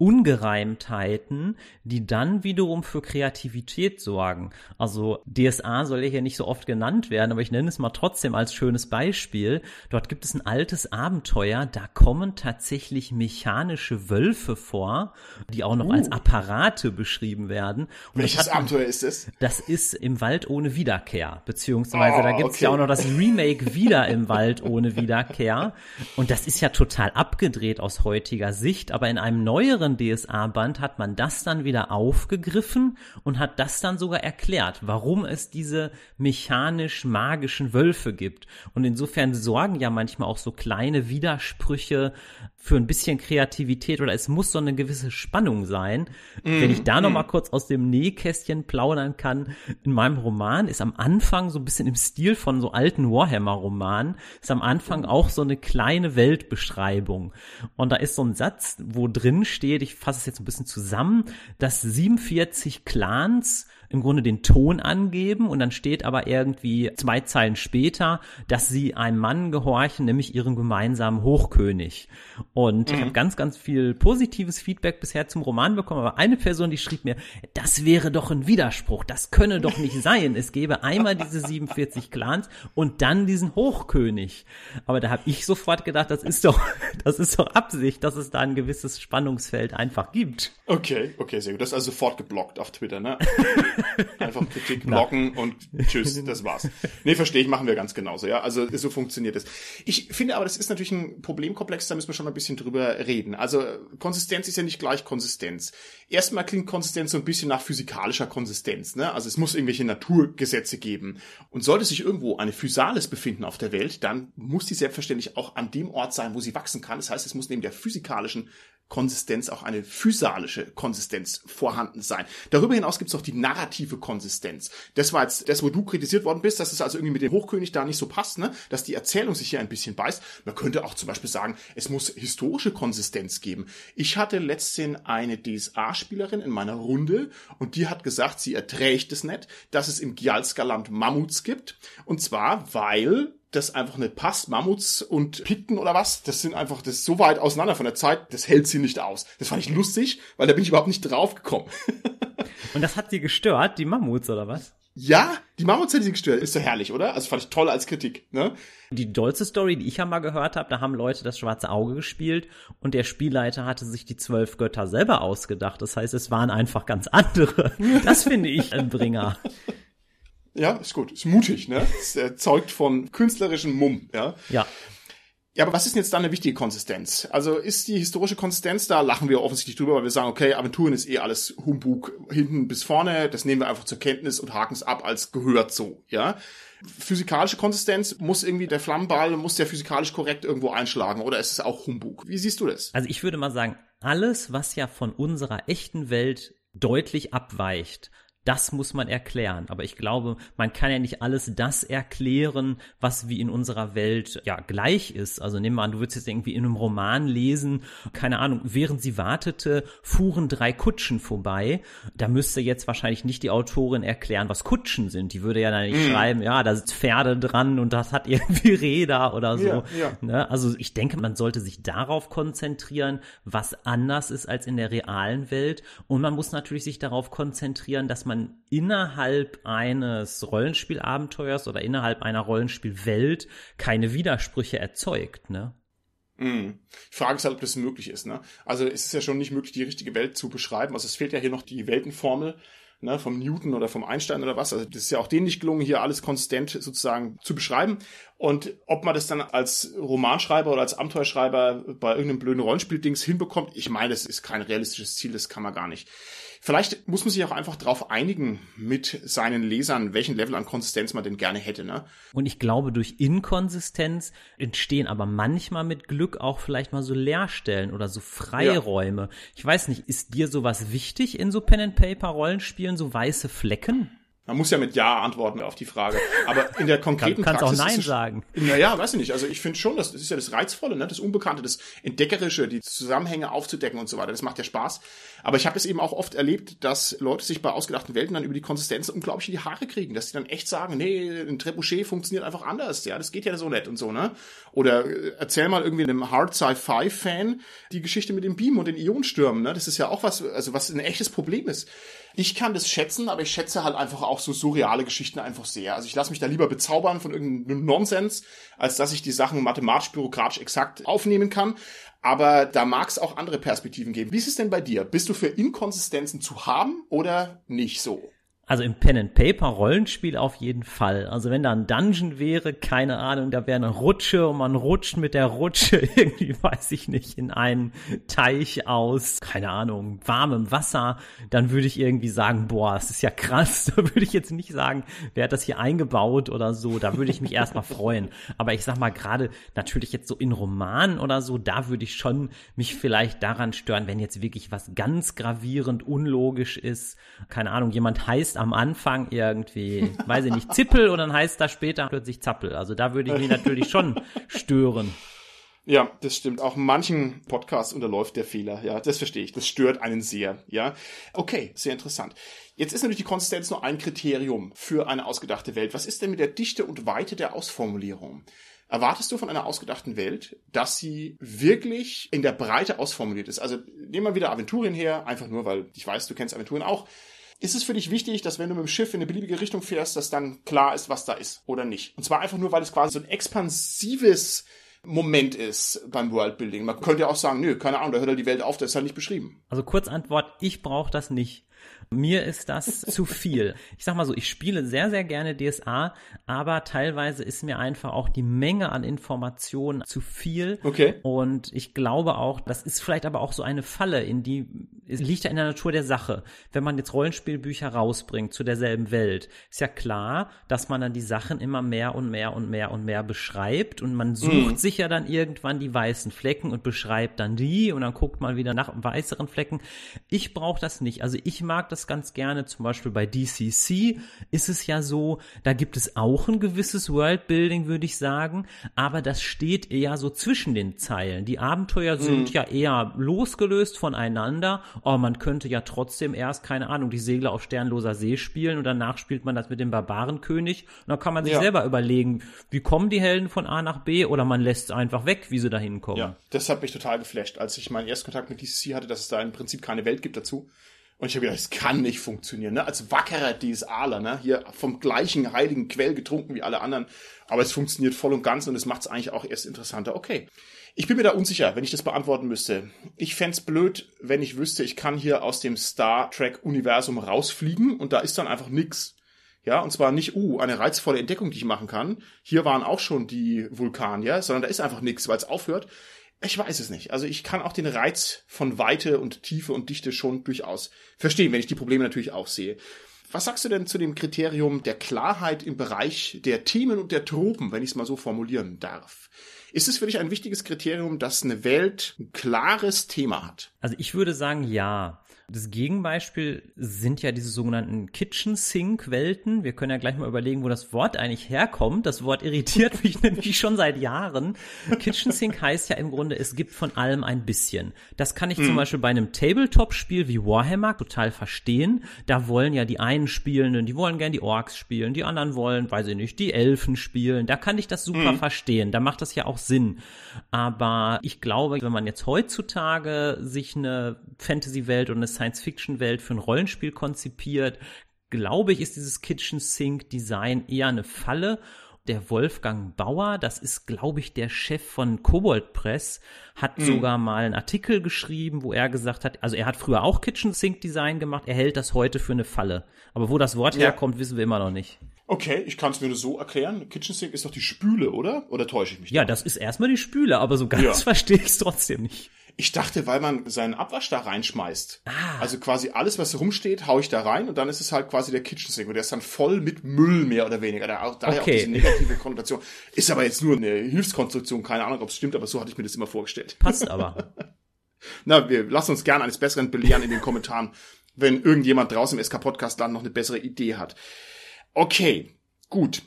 Ungereimtheiten, die dann wiederum für Kreativität sorgen. Also DSA soll ja hier nicht so oft genannt werden, aber ich nenne es mal trotzdem als schönes Beispiel. Dort gibt es ein altes Abenteuer, da kommen tatsächlich mechanische Wölfe vor, die auch noch uh. als Apparate beschrieben werden. Und Welches hat, Abenteuer ist es? Das ist im Wald ohne Wiederkehr, beziehungsweise oh, da gibt's okay. ja auch noch das Remake wieder im Wald ohne Wiederkehr. Und das ist ja total abgedreht aus heutiger Sicht, aber in einem neueren anderen DSA-Band hat man das dann wieder aufgegriffen und hat das dann sogar erklärt, warum es diese mechanisch-magischen Wölfe gibt. Und insofern sorgen ja manchmal auch so kleine Widersprüche für ein bisschen Kreativität oder es muss so eine gewisse Spannung sein. Mm, Wenn ich da mm. noch mal kurz aus dem Nähkästchen plaudern kann, in meinem Roman ist am Anfang so ein bisschen im Stil von so alten Warhammer-Romanen, ist am Anfang auch so eine kleine Weltbeschreibung. Und da ist so ein Satz, wo drin steht, ich fasse es jetzt ein bisschen zusammen, dass 47 Clans im Grunde den Ton angeben und dann steht aber irgendwie zwei Zeilen später, dass sie einem Mann gehorchen, nämlich ihren gemeinsamen Hochkönig. Und mhm. ich habe ganz, ganz viel positives Feedback bisher zum Roman bekommen, aber eine Person, die schrieb mir, das wäre doch ein Widerspruch, das könne doch nicht (laughs) sein. Es gäbe einmal diese 47 Clans und dann diesen Hochkönig. Aber da habe ich sofort gedacht, das ist doch, (laughs) das ist doch Absicht, dass es da ein gewisses Spannungsfeld einfach gibt. Okay, okay, sehr gut. Das ist also sofort geblockt auf Twitter, ne? (laughs) (laughs) Einfach Kritik blocken und tschüss, (laughs) das war's. Nee, verstehe ich, machen wir ganz genauso, ja. Also so funktioniert es. Ich finde aber, das ist natürlich ein Problemkomplex, da müssen wir schon mal ein bisschen drüber reden. Also Konsistenz ist ja nicht gleich Konsistenz. Erstmal klingt Konsistenz so ein bisschen nach physikalischer Konsistenz, ne? Also es muss irgendwelche Naturgesetze geben. Und sollte sich irgendwo eine Physalis befinden auf der Welt, dann muss die selbstverständlich auch an dem Ort sein, wo sie wachsen kann. Das heißt, es muss neben der physikalischen Konsistenz auch eine physalische Konsistenz vorhanden sein. Darüber hinaus gibt es auch die narrative Konsistenz. Das war jetzt das, wo du kritisiert worden bist, dass es also irgendwie mit dem Hochkönig da nicht so passt, ne? dass die Erzählung sich hier ein bisschen beißt. Man könnte auch zum Beispiel sagen, es muss historische Konsistenz geben. Ich hatte letztens eine DSA-Spielerin in meiner Runde und die hat gesagt, sie erträgt es nicht, dass es im Gialska-Land Mammuts gibt. Und zwar, weil das einfach nicht passt. Mammuts und Pikten oder was, das sind einfach, das so weit auseinander von der Zeit, das hält sie nicht aus. Das fand ich lustig, weil da bin ich überhaupt nicht drauf gekommen. (laughs) und das hat sie gestört, die Mammuts oder was? Ja, die Mammuts hat sie gestört. Ist doch herrlich, oder? Also fand ich toll als Kritik, ne? Die dollste Story, die ich ja mal gehört habe, da haben Leute das schwarze Auge gespielt und der Spielleiter hatte sich die zwölf Götter selber ausgedacht. Das heißt, es waren einfach ganz andere. (laughs) Das finde ich ein Bringer. Ja, ist gut. Ist mutig, ne? Es zeugt von künstlerischem Mumm, ja. Ja. Ja, aber was ist denn jetzt da eine wichtige Konsistenz? Also ist die historische Konsistenz, da lachen wir offensichtlich drüber, weil wir sagen, okay, Aventuren ist eh alles Humbug hinten bis vorne, das nehmen wir einfach zur Kenntnis und haken es ab als gehört so, ja. Physikalische Konsistenz muss irgendwie der Flammenball, muss der physikalisch korrekt irgendwo einschlagen oder ist es auch Humbug? Wie siehst du das? Also ich würde mal sagen, alles, was ja von unserer echten Welt deutlich abweicht, das muss man erklären. Aber ich glaube, man kann ja nicht alles das erklären, was wie in unserer Welt ja gleich ist. Also nehmen wir an, du würdest jetzt irgendwie in einem Roman lesen, keine Ahnung, während sie wartete, fuhren drei Kutschen vorbei. Da müsste jetzt wahrscheinlich nicht die Autorin erklären, was Kutschen sind. Die würde ja dann nicht mm. schreiben, ja, da sind Pferde dran und das hat (laughs) irgendwie Räder oder so. Ja, ja. Ne? Also ich denke, man sollte sich darauf konzentrieren, was anders ist als in der realen Welt. Und man muss natürlich sich darauf konzentrieren, dass man man innerhalb eines Rollenspielabenteuers oder innerhalb einer Rollenspielwelt keine Widersprüche erzeugt, ne? Mm. Die Frage ist halt, ob das möglich ist, ne? Also es ist ja schon nicht möglich, die richtige Welt zu beschreiben. Also es fehlt ja hier noch die Weltenformel, ne, vom Newton oder vom Einstein oder was. Also das ist ja auch denen nicht gelungen, hier alles konsistent sozusagen zu beschreiben. Und ob man das dann als Romanschreiber oder als Abenteuerschreiber bei irgendeinem blöden Rollenspieldings hinbekommt, ich meine, das ist kein realistisches Ziel, das kann man gar nicht. Vielleicht muss man sich auch einfach darauf einigen mit seinen Lesern, welchen Level an Konsistenz man denn gerne hätte. Ne? Und ich glaube, durch Inkonsistenz entstehen aber manchmal mit Glück auch vielleicht mal so Leerstellen oder so Freiräume. Ja. Ich weiß nicht, ist dir sowas wichtig in so Pen-and-Paper-Rollenspielen, so weiße Flecken? Man muss ja mit Ja antworten auf die Frage. Aber in der konkreten Kann, kannst Praxis. auch Nein sagen. Naja, weiß ich nicht. Also ich finde schon, das, das ist ja das Reizvolle, ne? das Unbekannte, das Entdeckerische, die Zusammenhänge aufzudecken und so weiter. Das macht ja Spaß. Aber ich habe es eben auch oft erlebt, dass Leute sich bei ausgedachten Welten dann über die Konsistenz unglaublich in die Haare kriegen, dass sie dann echt sagen, nee, ein Trebuchet funktioniert einfach anders. Ja, das geht ja so nett und so, ne? Oder äh, erzähl mal irgendwie einem Hard Sci-Fi-Fan die Geschichte mit dem Beam und den Ionenstürmen, ne? Das ist ja auch was, also was ein echtes Problem ist. Ich kann das schätzen, aber ich schätze halt einfach auch so surreale Geschichten einfach sehr. Also ich lasse mich da lieber bezaubern von irgendeinem Nonsens, als dass ich die Sachen mathematisch, bürokratisch exakt aufnehmen kann. Aber da mag es auch andere Perspektiven geben. Wie ist es denn bei dir? Bist du für Inkonsistenzen zu haben oder nicht so? Also im Pen and Paper Rollenspiel auf jeden Fall. Also wenn da ein Dungeon wäre, keine Ahnung, da wäre eine Rutsche und man rutscht mit der Rutsche (laughs) irgendwie, weiß ich nicht, in einen Teich aus, keine Ahnung, warmem Wasser, dann würde ich irgendwie sagen, boah, das ist ja krass. (laughs) Da würde ich jetzt nicht sagen, wer hat das hier eingebaut oder so. Da würde ich mich erstmal freuen. Aber ich sag mal gerade natürlich jetzt so in Romanen oder so, da würde ich schon mich vielleicht daran stören, wenn jetzt wirklich was ganz gravierend unlogisch ist. Keine Ahnung, jemand heißt am Anfang irgendwie, weiß ich nicht, Zippel und dann heißt das später plötzlich Zappel. Also da würde ich mich natürlich schon stören. Ja, das stimmt. Auch manchen Podcasts unterläuft der Fehler. Ja, das verstehe ich. Das stört einen sehr. Ja, okay, sehr interessant. Jetzt ist natürlich die Konsistenz nur ein Kriterium für eine ausgedachte Welt. Was ist denn mit der Dichte und Weite der Ausformulierung? Erwartest du von einer ausgedachten Welt, dass sie wirklich in der Breite ausformuliert ist? Also nehmen wir wieder Aventurien her, einfach nur, weil ich weiß, du kennst Aventurien auch. Ist es für dich wichtig, dass wenn du mit dem Schiff in eine beliebige Richtung fährst, dass dann klar ist, was da ist oder nicht? Und zwar einfach nur, weil es quasi so ein expansives Moment ist beim Worldbuilding. Man könnte ja auch sagen, nö, keine Ahnung, da hört halt die Welt auf, das ist halt nicht beschrieben. Also Kurzantwort, ich brauche das nicht. Mir ist das (laughs) zu viel. Ich sag mal so, ich spiele sehr, sehr gerne DSA, aber teilweise ist mir einfach auch die Menge an Informationen zu viel. Okay. Und ich glaube auch, das ist vielleicht aber auch so eine Falle, in die es liegt ja in der Natur der Sache. Wenn man jetzt Rollenspielbücher rausbringt zu derselben Welt, ist ja klar, dass man dann die Sachen immer mehr und mehr und mehr und mehr beschreibt und man sucht mhm. sich ja dann irgendwann die weißen Flecken und beschreibt dann die und dann guckt man wieder nach weißeren Flecken. Ich brauche das nicht. Also ich mag das ganz gerne. Zum Beispiel bei DCC ist es ja so, da gibt es auch ein gewisses Worldbuilding, würde ich sagen, aber das steht eher so zwischen den Zeilen. Die Abenteuer sind mhm. ja eher losgelöst voneinander oh, man könnte ja trotzdem erst, keine Ahnung, die Segler auf sternloser See spielen und danach spielt man das mit dem Barbarenkönig und dann kann man sich ja. selber überlegen, wie kommen die Helden von A nach B oder man lässt es einfach weg, wie sie da hinkommen. Ja, das hat mich total geflasht, als ich meinen ersten Kontakt mit DCC hatte, dass es da im Prinzip keine Welt gibt dazu. Und ich habe gedacht, das kann nicht funktionieren, ne? Als wackerer DSAler, ne? Hier vom gleichen heiligen Quell getrunken wie alle anderen. Aber es funktioniert voll und ganz und es macht es eigentlich auch erst interessanter. Okay. Ich bin mir da unsicher, wenn ich das beantworten müsste. Ich fände blöd, wenn ich wüsste, ich kann hier aus dem Star Trek-Universum rausfliegen und da ist dann einfach nix. Ja, und zwar nicht, uh, eine reizvolle Entdeckung, die ich machen kann. Hier waren auch schon die Vulkanier, sondern da ist einfach nix, weil es aufhört. Ich weiß es nicht. Also ich kann auch den Reiz von Weite und Tiefe und Dichte schon durchaus verstehen, wenn ich die Probleme natürlich auch sehe. Was sagst du denn zu dem Kriterium der Klarheit im Bereich der Themen und der Tropen, wenn ich es mal so formulieren darf? Ist es für dich ein wichtiges Kriterium, dass eine Welt ein klares Thema hat? Also ich würde sagen, ja. Das Gegenbeispiel sind ja diese sogenannten Kitchen Sink Welten. Wir können ja gleich mal überlegen, wo das Wort eigentlich herkommt. Das Wort irritiert (laughs) mich nämlich schon seit Jahren. Kitchen Sink heißt ja im Grunde, es gibt von allem ein bisschen. Das kann ich mhm. zum Beispiel bei einem Tabletop-Spiel wie Warhammer total verstehen. Da wollen ja die einen Spielenden, die wollen gern die Orks spielen, die anderen wollen, weiß ich nicht, die Elfen spielen. Da kann ich das super mhm. verstehen. Da macht das ja auch Sinn. Aber ich glaube, wenn man jetzt heutzutage sich eine Fantasy-Welt und eine Science-Fiction-Welt für ein Rollenspiel konzipiert, glaube ich, ist dieses Kitchen Sink Design eher eine Falle. Der Wolfgang Bauer, das ist, glaube ich, der Chef von Kobold Press, hat mhm. sogar mal einen Artikel geschrieben, wo er gesagt hat, also er hat früher auch Kitchen Sink Design gemacht, er hält das heute für eine Falle. Aber wo das Wort ja. herkommt, wissen wir immer noch nicht. Okay, ich kann es mir nur so erklären. Kitchen Sink ist doch die Spüle, oder? Oder täusche ich mich? Ja, da? das ist erstmal die Spüle, aber so ganz ja. (laughs) verstehe ich es trotzdem nicht. Ich dachte, weil man seinen Abwasch da reinschmeißt. Ah. Also quasi alles, was rumsteht, hau ich da rein und dann ist es halt quasi der Kitchen Sink und der ist dann voll mit Müll mehr oder weniger. Da, daher okay. auch diese negative Konnotation. Ist aber jetzt nur eine Hilfskonstruktion, keine Ahnung, ob es stimmt, aber so hatte ich mir das immer vorgestellt. Passt aber. (laughs) Na, wir lassen uns gerne eines Besseren belehren in den Kommentaren, wenn irgendjemand draußen im SK-Podcast dann noch eine bessere Idee hat. Okay, gut.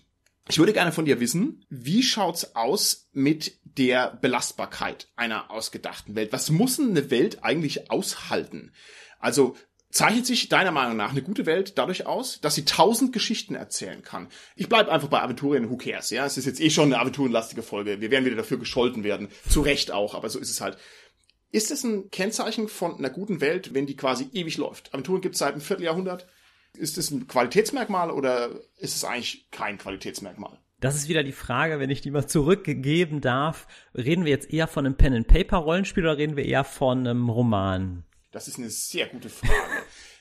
Ich würde gerne von dir wissen, wie schaut's aus mit der Belastbarkeit einer ausgedachten Welt? Was muss eine Welt eigentlich aushalten? Also zeichnet sich deiner Meinung nach eine gute Welt dadurch aus, dass sie tausend Geschichten erzählen kann? Ich bleib einfach bei Aventurien, who cares, ja? Es ist jetzt eh schon eine aventurenlastige Folge. Wir werden wieder dafür gescholten werden. Zu Recht auch, aber so ist es halt. Ist es ein Kennzeichen von einer guten Welt, wenn die quasi ewig läuft? Aventurien gibt es seit einem Vierteljahrhundert. Ist es ein Qualitätsmerkmal oder ist es eigentlich kein Qualitätsmerkmal? Das ist wieder die Frage, wenn ich die mal zurückgeben darf. Reden wir jetzt eher von einem Pen-and-Paper-Rollenspiel oder reden wir eher von einem Roman? Das ist eine sehr gute Frage. (laughs)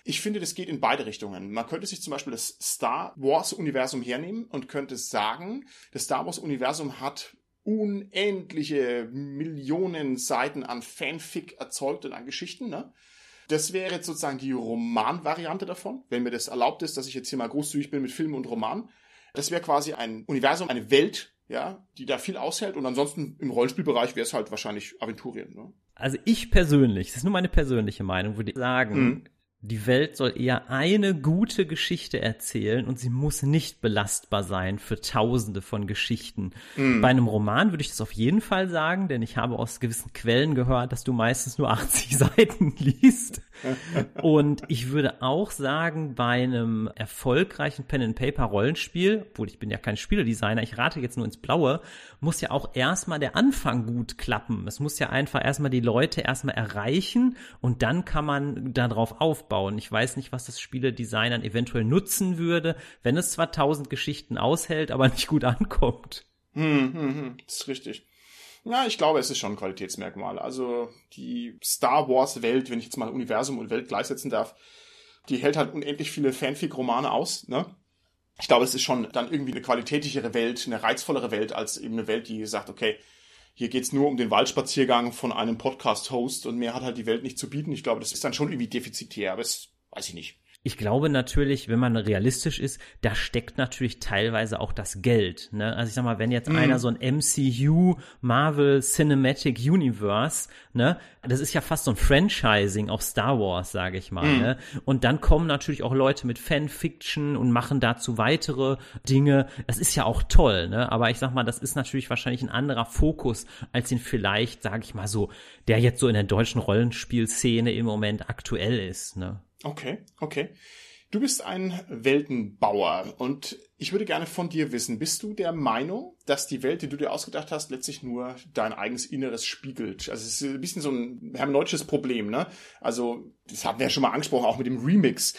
Ich finde, das geht in beide Richtungen. Man könnte sich zum Beispiel das Star Wars-Universum hernehmen und könnte sagen, das Star Wars-Universum hat unendliche Millionen Seiten an Fanfic erzeugt und an Geschichten. Ne? Das wäre jetzt sozusagen die Roman-Variante davon, wenn mir das erlaubt ist, dass ich jetzt hier mal großzügig bin mit Film und Roman. Das wäre quasi ein Universum, eine Welt, ja, die da viel aushält. Und ansonsten im Rollenspielbereich wäre es halt wahrscheinlich Aventurien. Ne? Also ich persönlich, das ist nur meine persönliche Meinung, würde sagen, mhm die Welt soll eher eine gute Geschichte erzählen und sie muss nicht belastbar sein für tausende von Geschichten. Mm. Bei einem Roman würde ich das auf jeden Fall sagen, denn ich habe aus gewissen Quellen gehört, dass du meistens nur 80 (laughs) Seiten liest. Und ich würde auch sagen, bei einem erfolgreichen Pen-and-Paper-Rollenspiel, obwohl ich bin ja kein Spieledesigner, ich rate jetzt nur ins Blaue, muss ja auch erstmal der Anfang gut klappen. Es muss ja einfach erstmal die Leute erstmal erreichen und dann kann man darauf aufbauen. Ich weiß nicht, was das Spieledesign eventuell nutzen würde, wenn es zwar tausend Geschichten aushält, aber nicht gut ankommt. Hm, hm, hm, das ist richtig. Ja, ich glaube, es ist schon ein Qualitätsmerkmal. Also die Star Wars Welt, wenn ich jetzt mal Universum und Welt gleichsetzen darf, die hält halt unendlich viele Fanfic-Romane aus, ne? Ich glaube, es ist schon dann irgendwie eine qualitätigere Welt, eine reizvollere Welt als eben eine Welt, die sagt, okay, hier geht's nur um den Waldspaziergang von einem Podcast-Host und mehr hat halt die Welt nicht zu bieten. Ich glaube, das ist dann schon irgendwie defizitär, aber das weiß ich nicht. Ich glaube natürlich, wenn man realistisch ist, da steckt natürlich teilweise auch das Geld. Ne? Also ich sag mal, wenn jetzt mm. einer so ein MCU, Marvel Cinematic Universe, ne, das ist ja fast so ein Franchising auf Star Wars, sage ich mal. Mm. Ne? Und dann kommen natürlich auch Leute mit Fanfiction und machen dazu weitere Dinge. Das ist ja auch toll, ne? Aber ich sag mal, das ist natürlich wahrscheinlich ein anderer Fokus, als ihn vielleicht, sage ich mal so, der jetzt so in der deutschen Rollenspielszene im Moment aktuell ist. Ne? Okay, okay. Du bist ein Weltenbauer und ich würde gerne von dir wissen, bist du der Meinung, dass die Welt, die du dir ausgedacht hast, letztlich nur dein eigenes Inneres spiegelt? Also es ist ein bisschen so ein hermeneutisches Problem, ne? Also das haben wir ja schon mal angesprochen, auch mit dem Remix.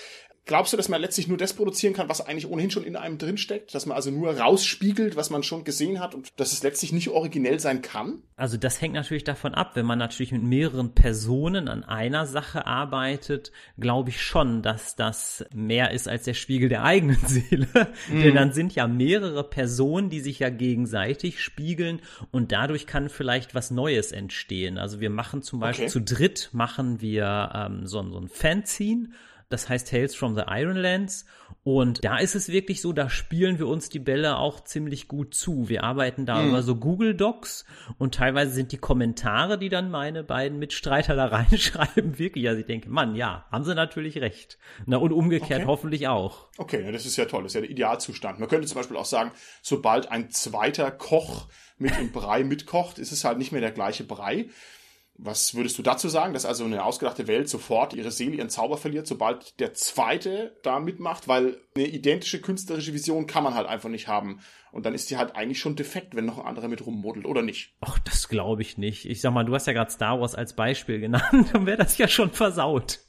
Glaubst du, dass man letztlich nur das produzieren kann, was eigentlich ohnehin schon in einem drinsteckt? Dass man also nur rausspiegelt, was man schon gesehen hat und dass es letztlich nicht originell sein kann? Also das hängt natürlich davon ab. Wenn man natürlich mit mehreren Personen an einer Sache arbeitet, glaube ich schon, dass das mehr ist als der Spiegel der eigenen (laughs) Seele. Mhm. Denn dann sind ja mehrere Personen, die sich ja gegenseitig spiegeln und dadurch kann vielleicht was Neues entstehen. Also wir machen zum Beispiel okay. zu dritt machen wir ähm, so, so ein Fanzine das heißt Tales from the Ironlands. Und da ist es wirklich so, da spielen wir uns die Bälle auch ziemlich gut zu. Wir arbeiten da mhm. über so Google Docs und teilweise sind die Kommentare, die dann meine beiden Mitstreiter da (laughs) reinschreiben, wirklich. Also ich denke, Mann, ja, haben sie natürlich recht. Na, und umgekehrt okay. hoffentlich auch. Okay, das ist ja toll. Das ist ja der Idealzustand. Man könnte zum Beispiel auch sagen, sobald ein zweiter Koch mit dem Brei mitkocht, ist es halt nicht mehr der gleiche Brei, was würdest du dazu sagen, dass also eine ausgedachte Welt sofort ihre Seele, ihren Zauber verliert, sobald der zweite da mitmacht? Weil eine identische künstlerische Vision kann man halt einfach nicht haben. Und dann ist die halt eigentlich schon defekt, wenn noch ein anderer mit rummodelt, oder nicht? Ach, das glaube ich nicht. Ich sag mal, du hast ja gerade Star Wars als Beispiel genannt, (laughs) dann wäre das ja schon versaut.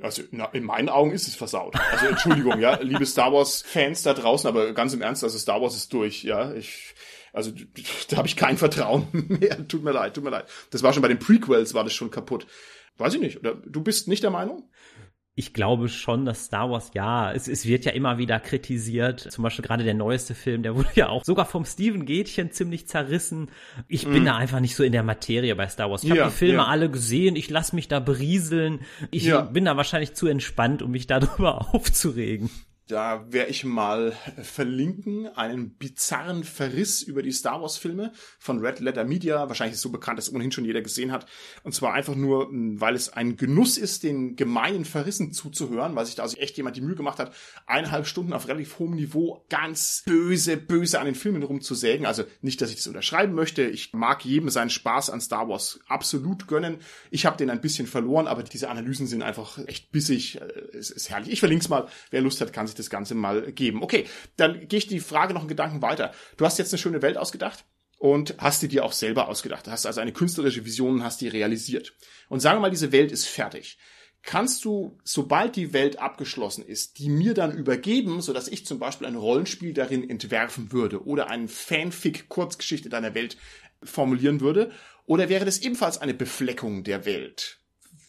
Also na, in meinen Augen ist es versaut. Also Entschuldigung, ja, liebe Star Wars Fans da draußen, aber ganz im Ernst, also Star Wars ist durch, ja. Ich also (laughs) da habe ich kein Vertrauen (laughs) mehr. Tut mir leid, tut mir leid. Das war schon bei den Prequels war das schon kaputt. Weiß ich nicht. Oder du bist nicht der Meinung? Ich glaube schon, dass Star Wars, ja, es, es wird ja immer wieder kritisiert. Zum Beispiel gerade der neueste Film, der (laughs) wurde ja auch sogar vom Steven Gätchen ziemlich zerrissen. Ich bin mm. da einfach nicht so in der Materie bei Star Wars. Ich ja, habe die Filme ja. alle gesehen, ich lasse mich da berieseln. Ich ja. bin da wahrscheinlich zu entspannt, um mich darüber aufzuregen. Da werde ich mal verlinken einen bizarren Verriss über die Star Wars Filme von Red Letter Media. Wahrscheinlich ist so bekannt, dass ohnehin schon jeder gesehen hat. Und zwar einfach nur, weil es ein Genuss ist, den gemeinen Verrissen zuzuhören, weil sich da also echt jemand die Mühe gemacht hat, eineinhalb Stunden auf relativ hohem Niveau ganz böse, böse an den Filmen rumzusägen. Also nicht, dass ich das unterschreiben möchte. Ich mag jedem seinen Spaß an Star Wars absolut gönnen. Ich habe den ein bisschen verloren, aber diese Analysen sind einfach echt bissig. Es ist herrlich. Ich verlinke es mal. Wer Lust hat, kann sich das Ganze mal geben. Okay, dann gehe ich die Frage noch einen Gedanken weiter. Du hast jetzt eine schöne Welt ausgedacht und hast die dir auch selber ausgedacht. Du hast also eine künstlerische Vision und hast die realisiert. Und sagen wir mal, diese Welt ist fertig. Kannst du, sobald die Welt abgeschlossen ist, die mir dann übergeben, so dass ich zum Beispiel ein Rollenspiel darin entwerfen würde oder einen Fanfic-Kurzgeschichte deiner Welt formulieren würde? Oder wäre das ebenfalls eine Befleckung der Welt?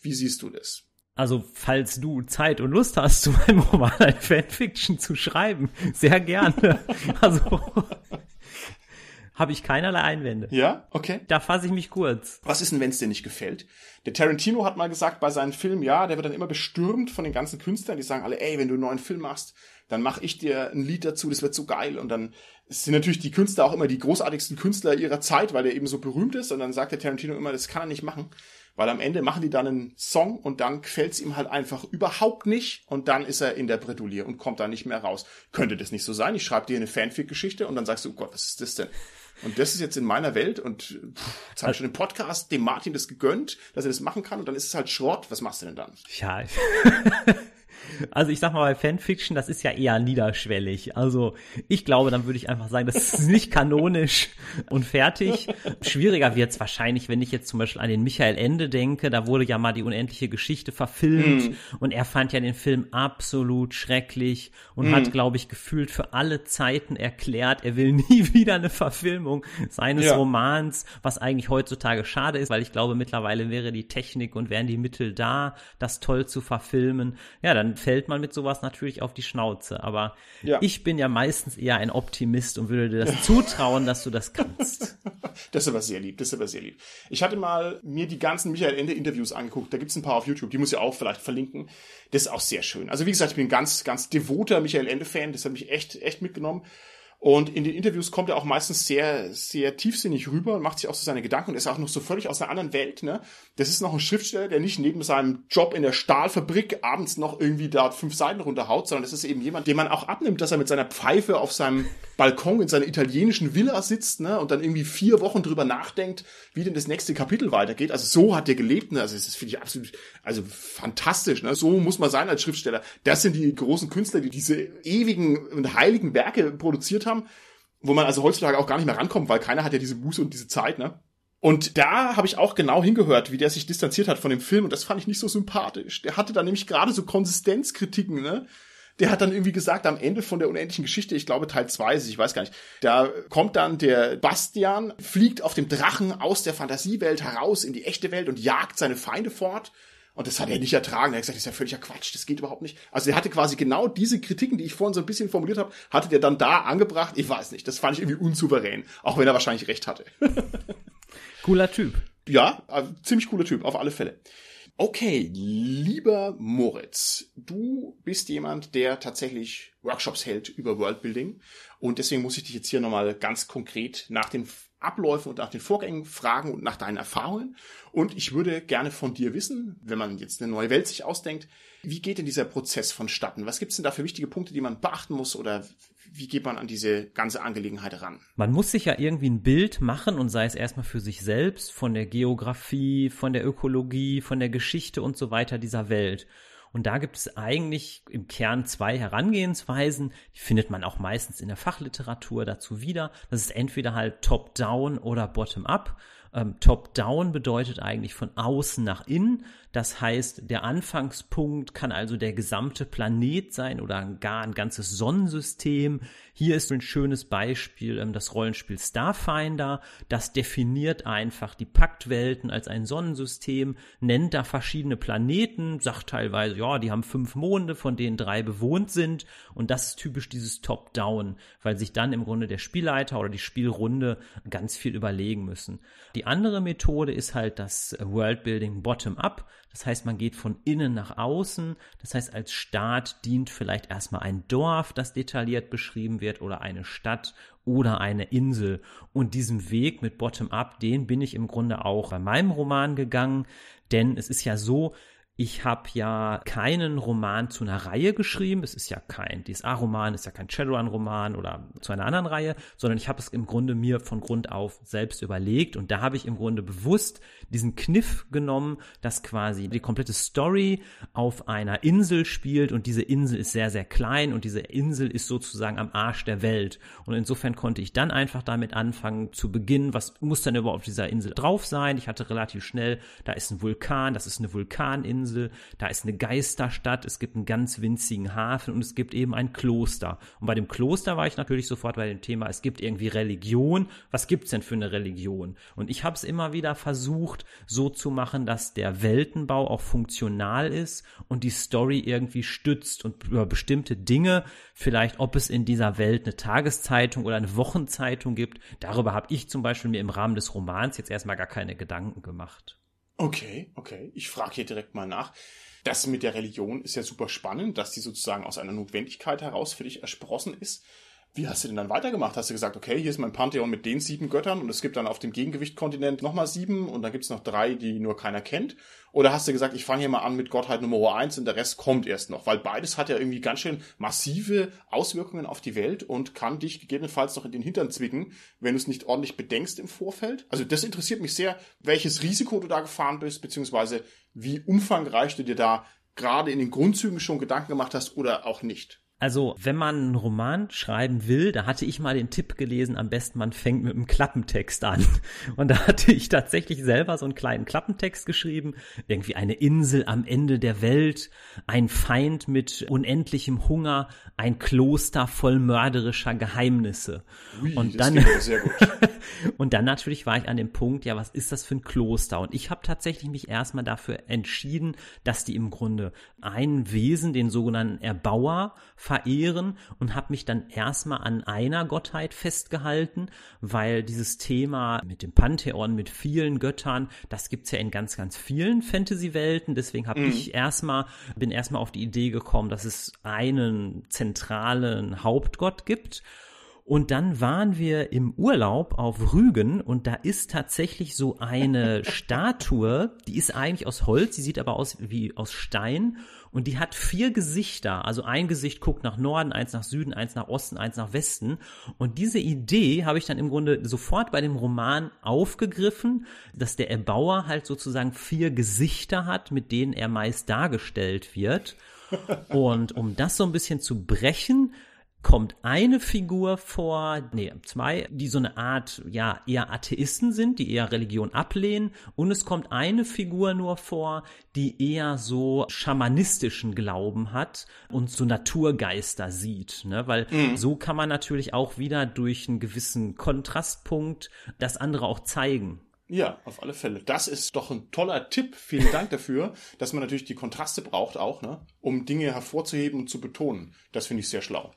Wie siehst du das? Also, falls du Zeit und Lust hast, (laughs) zu meinem Roman ein Fanfiction zu schreiben, sehr gerne. (laughs) also, (laughs) habe ich keinerlei Einwände. Ja, okay. Da fasse ich mich kurz. Was ist denn, wenn es dir nicht gefällt? Der Tarantino hat mal gesagt bei seinen Filmen, ja, der wird dann immer bestürmt von den ganzen Künstlern, die sagen alle, ey, wenn du einen neuen Film machst, dann mache ich dir ein Lied dazu, das wird so geil. Und dann sind natürlich die Künstler auch immer die großartigsten Künstler ihrer Zeit, weil der eben so berühmt ist. Und dann sagt der Tarantino immer, das kann er nicht machen. Weil am Ende machen die dann einen Song und dann gefällt es ihm halt einfach überhaupt nicht und dann ist er in der Bredouille und kommt da nicht mehr raus. Könnte das nicht so sein? Ich schreibe dir eine Fanfic-Geschichte und dann sagst du, oh Gott, was ist das denn? Und das ist jetzt in meiner Welt und pff, jetzt habe ich schon im Podcast dem Martin das gegönnt, dass er das machen kann und dann ist es halt Schrott. Was machst du denn dann? Ja, (laughs) Also ich sag mal, bei Fanfiction, das ist ja eher niederschwellig. Also ich glaube, dann würde ich einfach sagen, das ist nicht kanonisch und fertig. Schwieriger wird's wahrscheinlich, wenn ich jetzt zum Beispiel an den Michael Ende denke. Da wurde ja mal die unendliche Geschichte verfilmt mm. und er fand ja den Film absolut schrecklich und mm. hat, glaube ich, gefühlt für alle Zeiten erklärt, er will (laughs) nie wieder eine Verfilmung seines ja. Romans, was eigentlich heutzutage schade ist, weil ich glaube, mittlerweile wäre die Technik und wären die Mittel da, das toll zu verfilmen. Ja, dann dann fällt man mit sowas natürlich auf die Schnauze. Aber ja. ich bin ja meistens eher ein Optimist und würde dir das (laughs) zutrauen, dass du das kannst. Das ist aber sehr lieb, das ist aber sehr lieb. Ich hatte mal mir die ganzen Michael Ende Interviews angeguckt, da gibt's ein paar auf YouTube, die muss ich auch vielleicht verlinken. Das ist auch sehr schön. Also wie gesagt, ich bin ein ganz, ganz devoter Michael Ende Fan, das hat mich echt, echt mitgenommen. Und in den Interviews kommt er auch meistens sehr, sehr tiefsinnig rüber und macht sich auch so seine Gedanken und ist auch noch so völlig aus einer anderen Welt. Ne? Das ist noch ein Schriftsteller, der nicht neben seinem Job in der Stahlfabrik abends noch irgendwie da fünf Seiten runterhaut, sondern das ist eben jemand, dem man auch abnimmt, dass er mit seiner Pfeife auf seinem Balkon in seiner italienischen Villa sitzt ne? und dann irgendwie vier Wochen drüber nachdenkt, wie denn das nächste Kapitel weitergeht. Also so hat er gelebt. Ne? Also das finde ich absolut, also fantastisch. Ne? So muss man sein als Schriftsteller. Das sind die großen Künstler, die diese ewigen und heiligen Werke produziert haben, wo man also heutzutage auch gar nicht mehr rankommt, weil keiner hat ja diese Buße und diese Zeit, ne? Und da habe ich auch genau hingehört, wie der sich distanziert hat von dem Film und das fand ich nicht so sympathisch. Der hatte da nämlich gerade so Konsistenzkritiken, ne? Der hat dann irgendwie gesagt, am Ende von der unendlichen Geschichte, ich glaube Teil 2 ist, ich weiß gar nicht, da kommt dann der Bastian, fliegt auf dem Drachen aus der Fantasiewelt heraus in die echte Welt und jagt seine Feinde fort und das hat er nicht ertragen. Er hat gesagt, das ist ja völliger Quatsch, das geht überhaupt nicht. Also er hatte quasi genau diese Kritiken, die ich vorhin so ein bisschen formuliert habe, hatte der dann da angebracht. Ich weiß nicht, das fand ich irgendwie unsouverän, auch wenn er wahrscheinlich recht hatte. (laughs) Cooler Typ. Ja, also ziemlich cooler Typ, auf alle Fälle. Okay, lieber Moritz, du bist jemand, der tatsächlich Workshops hält über Worldbuilding und deswegen muss ich dich jetzt hier nochmal ganz konkret nach den Abläufen und nach den Vorgängen fragen und nach deinen Erfahrungen. Und ich würde gerne von dir wissen, wenn man jetzt eine neue Welt sich ausdenkt, wie geht denn dieser Prozess vonstatten? Was gibt es denn da für wichtige Punkte, die man beachten muss oder wie geht man an diese ganze Angelegenheit ran? Man muss sich ja irgendwie ein Bild machen und sei es erstmal für sich selbst, von der Geografie, von der Ökologie, von der Geschichte und so weiter dieser Welt. Und da gibt es eigentlich im Kern zwei Herangehensweisen. Die findet man auch meistens in der Fachliteratur dazu wieder. Das ist entweder halt top-down oder bottom-up. Ähm, Top-down bedeutet eigentlich von außen nach innen. Das heißt, der Anfangspunkt kann also der gesamte Planet sein oder gar ein ganzes Sonnensystem. Hier ist ein schönes Beispiel ähm, das Rollenspiel Starfinder. Das definiert einfach die Paktwelten als ein Sonnensystem, nennt da verschiedene Planeten, sagt teilweise, ja, die haben fünf Monde, von denen drei bewohnt sind. Und das ist typisch dieses Top-Down, weil sich dann im Grunde der Spielleiter oder die Spielrunde ganz viel überlegen müssen. Die andere Methode ist halt das Worldbuilding Bottom-up. Das heißt, man geht von innen nach außen. Das heißt, als Staat dient vielleicht erstmal ein Dorf, das detailliert beschrieben wird, oder eine Stadt oder eine Insel. Und diesen Weg mit Bottom-up, den bin ich im Grunde auch bei meinem Roman gegangen. Denn es ist ja so, ich habe ja keinen Roman zu einer Reihe geschrieben. Es ist ja kein DSA-Roman, ist ja kein Shadowrun-Roman oder zu einer anderen Reihe, sondern ich habe es im Grunde mir von Grund auf selbst überlegt und da habe ich im Grunde bewusst diesen Kniff genommen, dass quasi die komplette Story auf einer Insel spielt und diese Insel ist sehr, sehr klein und diese Insel ist sozusagen am Arsch der Welt. Und insofern konnte ich dann einfach damit anfangen zu beginnen, was muss denn überhaupt auf dieser Insel drauf sein? Ich hatte relativ schnell, da ist ein Vulkan, das ist eine Vulkaninsel Insel, da ist eine Geisterstadt, es gibt einen ganz winzigen Hafen und es gibt eben ein Kloster. Und bei dem Kloster war ich natürlich sofort bei dem Thema, es gibt irgendwie Religion. Was gibt's denn für eine Religion? Und ich habe es immer wieder versucht, so zu machen, dass der Weltenbau auch funktional ist und die Story irgendwie stützt und über bestimmte Dinge, vielleicht ob es in dieser Welt eine Tageszeitung oder eine Wochenzeitung gibt, darüber habe ich zum Beispiel mir im Rahmen des Romans jetzt erstmal gar keine Gedanken gemacht. Okay, okay. Ich frage hier direkt mal nach. Das mit der Religion ist ja super spannend, dass die sozusagen aus einer Notwendigkeit heraus für dich ersprossen ist. Wie hast du denn dann weitergemacht? Hast du gesagt, okay, hier ist mein Pantheon mit den sieben Göttern und es gibt dann auf dem Gegengewichtkontinent nochmal sieben und dann gibt's noch drei, die nur keiner kennt? Oder hast du gesagt, ich fange hier mal an mit Gottheit Nummer eins und der Rest kommt erst noch? Weil beides hat ja irgendwie ganz schön massive Auswirkungen auf die Welt und kann dich gegebenenfalls noch in den Hintern zwicken, wenn du es nicht ordentlich bedenkst im Vorfeld. Also das interessiert mich sehr, welches Risiko du da gefahren bist, beziehungsweise wie umfangreich du dir da gerade in den Grundzügen schon Gedanken gemacht hast oder auch nicht. Also, wenn man einen Roman schreiben will, da hatte ich mal den Tipp gelesen, am besten man fängt mit einem Klappentext an. (laughs) Und da hatte ich tatsächlich selber so einen kleinen Klappentext geschrieben. Irgendwie eine Insel am Ende der Welt, ein Feind mit unendlichem Hunger, ein Kloster voll mörderischer Geheimnisse. Ui, und dann, (laughs) und dann natürlich war ich an dem Punkt, ja, was ist das für ein Kloster? Und ich habe tatsächlich mich erstmal dafür entschieden, dass die im Grunde ein Wesen, den sogenannten Erbauer, verehren und habe mich dann erstmal an einer Gottheit festgehalten, weil dieses Thema mit dem Pantheon, mit vielen Göttern, das gibt's ja in ganz, ganz vielen Fantasy-Welten. Deswegen habe Mhm. ich erstmal, bin erstmal auf die Idee gekommen, dass es einen zentralen Hauptgott gibt. Und dann waren wir im Urlaub auf Rügen und da ist tatsächlich so eine (laughs) Statue, die ist eigentlich aus Holz, die sieht aber aus wie aus Stein und die hat vier Gesichter. Also ein Gesicht guckt nach Norden, eins nach Süden, eins nach Osten, eins nach Westen. Und diese Idee habe ich dann im Grunde sofort bei dem Roman aufgegriffen, dass der Erbauer halt sozusagen vier Gesichter hat, mit denen er meist dargestellt wird. Und um das so ein bisschen zu brechen, kommt eine Figur vor, nee, zwei, die so eine Art, ja, eher Atheisten sind, die eher Religion ablehnen. Und es kommt eine Figur nur vor, die eher so schamanistischen Glauben hat und so Naturgeister sieht, ne? Weil so kann man natürlich auch wieder durch einen gewissen Kontrastpunkt das andere auch zeigen. Ja, auf alle Fälle. Das ist doch ein toller Tipp. Vielen Dank dafür, dass man natürlich die Kontraste braucht auch, ne? um Dinge hervorzuheben und zu betonen. Das finde ich sehr schlau.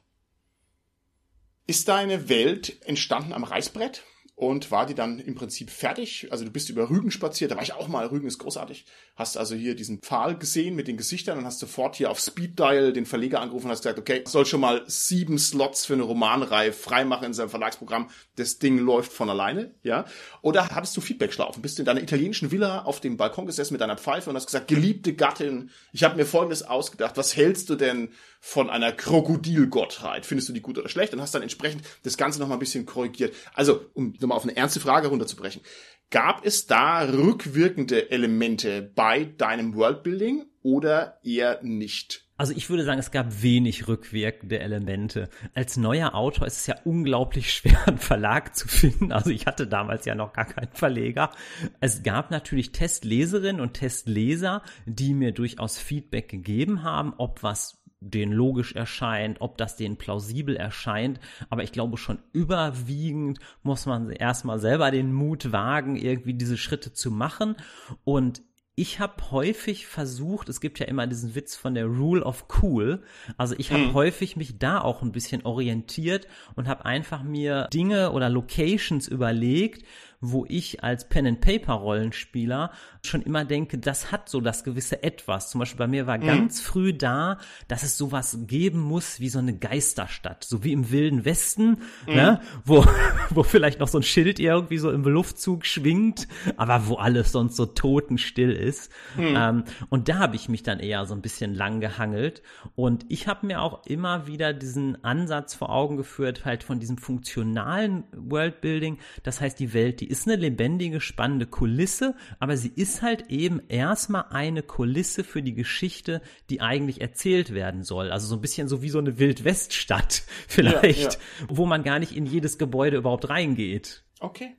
Ist deine Welt entstanden am Reißbrett? Und war die dann im Prinzip fertig? Also du bist über Rügen spaziert, da war ich auch mal, Rügen ist großartig. Hast also hier diesen Pfahl gesehen mit den Gesichtern und hast sofort hier auf Speed Dial den Verleger angerufen und hast gesagt, okay, soll schon mal sieben Slots für eine Romanreihe freimachen in seinem Verlagsprogramm. Das Ding läuft von alleine, ja? Oder hattest du Feedbackschlaufen? Bist du in deiner italienischen Villa auf dem Balkon gesessen mit deiner Pfeife und hast gesagt, geliebte Gattin, ich habe mir Folgendes ausgedacht. Was hältst du denn von einer Krokodilgottheit? Findest du die gut oder schlecht? Und hast dann entsprechend das Ganze noch mal ein bisschen korrigiert. Also, um nochmal auf eine ernste Frage runterzubrechen. Gab es da rückwirkende Elemente bei deinem Worldbuilding oder eher nicht? Also ich würde sagen, es gab wenig rückwirkende Elemente. Als neuer Autor ist es ja unglaublich schwer, einen Verlag zu finden. Also ich hatte damals ja noch gar keinen Verleger. Es gab natürlich Testleserinnen und Testleser, die mir durchaus Feedback gegeben haben, ob was denen logisch erscheint, ob das denen plausibel erscheint. Aber ich glaube schon überwiegend muss man erstmal selber den Mut wagen, irgendwie diese Schritte zu machen. Und ich habe häufig versucht, es gibt ja immer diesen Witz von der Rule of Cool. Also ich habe häufig mich da auch ein bisschen orientiert und habe einfach mir Dinge oder Locations überlegt, wo ich als Pen and Paper Rollenspieler schon immer denke, das hat so das gewisse etwas. Zum Beispiel bei mir war ganz früh da, dass es sowas geben muss wie so eine Geisterstadt, so wie im Wilden Westen, ne, wo (laughs) wo vielleicht noch so ein Schild irgendwie so im Luftzug schwingt, aber wo alles sonst so totenstill ist. Ähm, und da habe ich mich dann eher so ein bisschen lang gehangelt. Und ich habe mir auch immer wieder diesen Ansatz vor Augen geführt, halt von diesem funktionalen Worldbuilding. Das heißt, die Welt, die ist eine lebendige, spannende Kulisse, aber sie ist halt eben erstmal eine Kulisse für die Geschichte, die eigentlich erzählt werden soll. Also so ein bisschen so wie so eine Wildweststadt (laughs) vielleicht, ja. wo man gar nicht in jedes Gebäude überhaupt reingeht. Okay.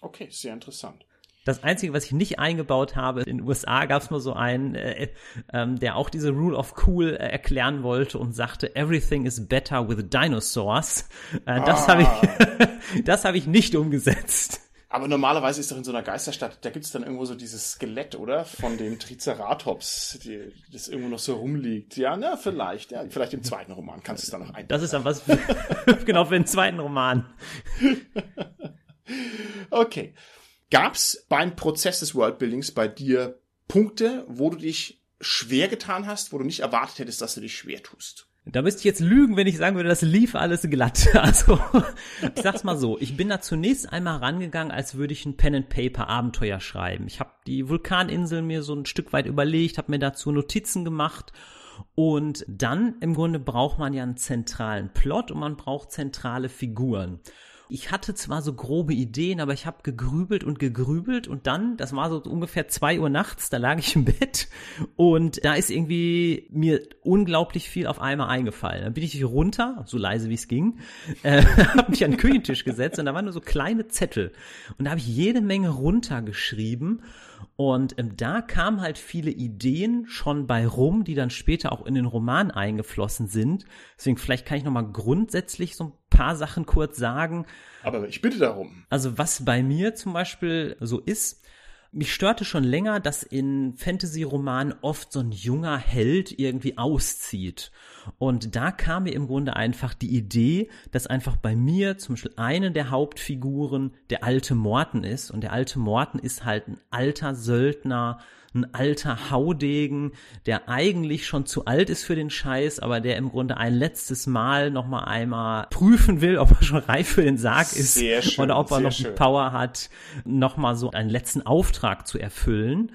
Okay, sehr interessant. Das Einzige, was ich nicht eingebaut habe, in den USA gab es mal so einen, äh, ähm, der auch diese Rule of Cool äh, erklären wollte und sagte, everything is better with dinosaurs. Äh, das habe ich, (laughs) das habe ich nicht umgesetzt. Aber normalerweise ist doch in so einer Geisterstadt, da gibt's dann irgendwo so dieses Skelett, oder? Von dem Triceratops, die, das irgendwo noch so rumliegt. Ja, na, vielleicht. Ja, vielleicht im zweiten Roman kannst du es dann noch ein. Das ist dann was für, (laughs) genau für den zweiten Roman. (laughs) Okay. Gab's beim Prozess des Worldbuildings bei dir Punkte, wo du dich schwer getan hast, wo du nicht erwartet hättest, dass du dich schwer tust? Da müsste ich jetzt lügen, wenn ich sagen würde, das lief alles glatt. (laughs) Also, ich sag's mal so, ich bin da zunächst einmal rangegangen, als würde ich ein Pen and Paper Abenteuer schreiben. Ich habe die Vulkaninsel mir so ein Stück weit überlegt, habe mir dazu Notizen gemacht und dann im Grunde braucht man ja einen zentralen Plot und man braucht zentrale Figuren. Ich hatte zwar so grobe Ideen, aber ich habe gegrübelt und gegrübelt und dann, das war so ungefähr zwei Uhr nachts, da lag ich im Bett und da ist irgendwie mir unglaublich viel auf einmal eingefallen. Dann bin ich runter, so leise wie es ging, äh, (laughs) habe mich an den Küchentisch gesetzt und da waren nur so kleine Zettel und da habe ich jede Menge runtergeschrieben und ähm, da kamen halt viele Ideen schon bei rum, die dann später auch in den Roman eingeflossen sind. Deswegen vielleicht kann ich nochmal grundsätzlich so ein paar Sachen kurz sagen. Aber ich bitte darum. Also was bei mir zum Beispiel so ist, mich störte schon länger, dass in Fantasy-Romanen oft so ein junger Held irgendwie auszieht. Und da kam mir im Grunde einfach die Idee, dass einfach bei mir zum Beispiel eine der Hauptfiguren der alte Morten ist. Und der alte Morten ist halt ein alter Söldner, ein alter Haudegen, der eigentlich schon zu alt ist für den Scheiß, aber der im Grunde ein letztes Mal noch mal einmal prüfen will, ob er schon reif für den Sarg ist schön, oder ob er noch die Power hat, noch mal so einen letzten Auftrag zu erfüllen.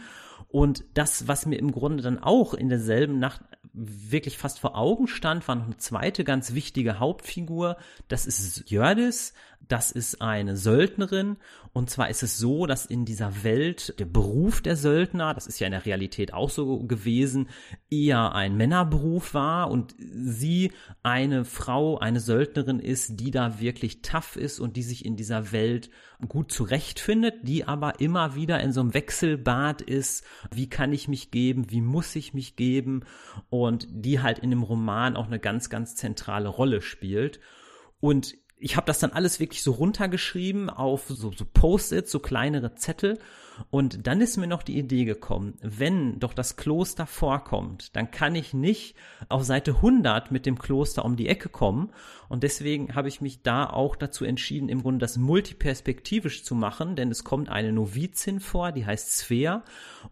Und das, was mir im Grunde dann auch in derselben Nacht wirklich fast vor Augen stand, war noch eine zweite ganz wichtige Hauptfigur. Das ist Jördis. Das ist eine Söldnerin. Und zwar ist es so, dass in dieser Welt der Beruf der Söldner, das ist ja in der Realität auch so gewesen, eher ein Männerberuf war und sie eine Frau, eine Söldnerin ist, die da wirklich tough ist und die sich in dieser Welt gut zurechtfindet, die aber immer wieder in so einem Wechselbad ist. Wie kann ich mich geben? Wie muss ich mich geben? Und die halt in dem Roman auch eine ganz, ganz zentrale Rolle spielt. Und ich habe das dann alles wirklich so runtergeschrieben auf so, so Post-its, so kleinere Zettel. Und dann ist mir noch die Idee gekommen, wenn doch das Kloster vorkommt, dann kann ich nicht auf Seite 100 mit dem Kloster um die Ecke kommen. Und deswegen habe ich mich da auch dazu entschieden, im Grunde das multiperspektivisch zu machen, denn es kommt eine Novizin vor, die heißt Svea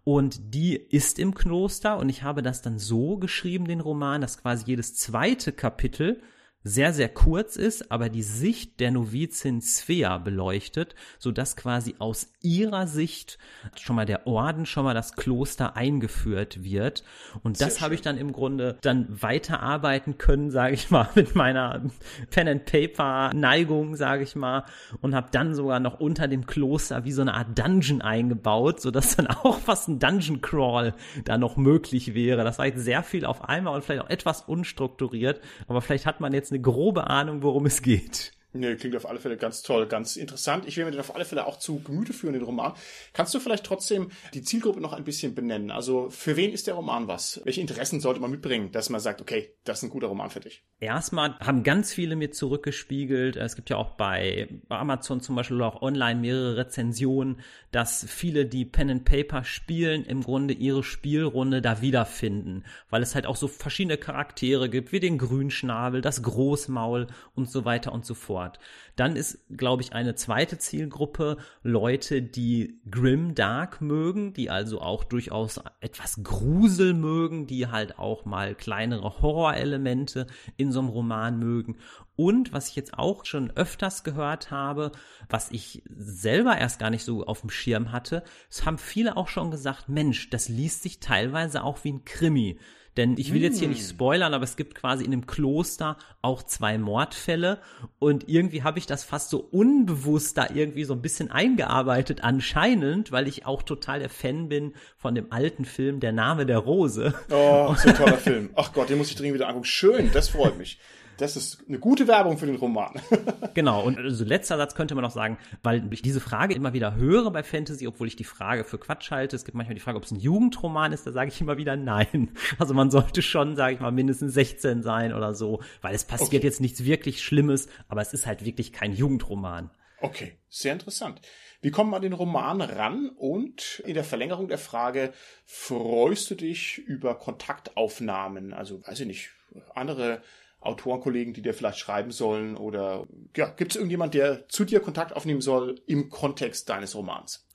und die ist im Kloster und ich habe das dann so geschrieben, den Roman, dass quasi jedes zweite Kapitel sehr, sehr kurz ist, aber die Sicht der Novizin Svea beleuchtet, so dass quasi aus ihrer Sicht schon mal der Orden, schon mal das Kloster eingeführt wird. Und das habe ich dann im Grunde dann weiterarbeiten können, sage ich mal, (laughs) mit meiner Pen and Paper Neigung, sage ich mal, und habe dann sogar noch unter dem Kloster wie so eine Art Dungeon eingebaut, so dass dann (laughs) auch fast ein Dungeon Crawl da noch möglich wäre. Das war jetzt sehr viel auf einmal und vielleicht auch etwas unstrukturiert, aber vielleicht hat man jetzt eine grobe Ahnung, worum es geht. Nee, klingt auf alle Fälle ganz toll, ganz interessant. Ich will mir den auf alle Fälle auch zu Gemüte führen, den Roman. Kannst du vielleicht trotzdem die Zielgruppe noch ein bisschen benennen? Also für wen ist der Roman was? Welche Interessen sollte man mitbringen, dass man sagt, okay, das ist ein guter Roman für dich? Erstmal haben ganz viele mir zurückgespiegelt. Es gibt ja auch bei Amazon zum Beispiel auch online mehrere Rezensionen, dass viele, die Pen and Paper spielen, im Grunde ihre Spielrunde da wiederfinden, weil es halt auch so verschiedene Charaktere gibt, wie den Grünschnabel, das Großmaul und so weiter und so fort fort. Dann ist, glaube ich, eine zweite Zielgruppe Leute, die Grim Dark mögen, die also auch durchaus etwas Grusel mögen, die halt auch mal kleinere Horrorelemente in so einem Roman mögen. Und was ich jetzt auch schon öfters gehört habe, was ich selber erst gar nicht so auf dem Schirm hatte, es haben viele auch schon gesagt, Mensch, das liest sich teilweise auch wie ein Krimi. Denn ich will jetzt hier nicht hm. spoilern, aber es gibt quasi in dem Kloster auch zwei Mordfälle und irgendwie habe ich das fast so unbewusst da irgendwie so ein bisschen eingearbeitet anscheinend, weil ich auch total der Fan bin von dem alten Film Der Name der Rose. Oh, so ein toller (laughs) Film. Ach Gott, den muss ich dringend wieder angucken. Schön, das freut mich. Das ist eine gute Werbung für den Roman. (laughs) genau, und also letzter Satz könnte man noch sagen, weil ich diese Frage immer wieder höre bei Fantasy, obwohl ich die Frage für Quatsch halte. Es gibt manchmal die Frage, ob es ein Jugendroman ist, da sage ich immer wieder nein. (laughs) Also man sollte schon, sage ich mal, mindestens 16 sein oder so, weil es passiert okay. jetzt nichts wirklich Schlimmes, aber es ist halt wirklich kein Jugendroman. Okay, sehr interessant. Wie kommt man an den Roman ran? Und in der Verlängerung der Frage, freust du dich über Kontaktaufnahmen? Also, weiß ich nicht, andere Autorenkollegen, die dir vielleicht schreiben sollen? Oder ja, gibt es irgendjemand, der zu dir Kontakt aufnehmen soll im Kontext deines Romans?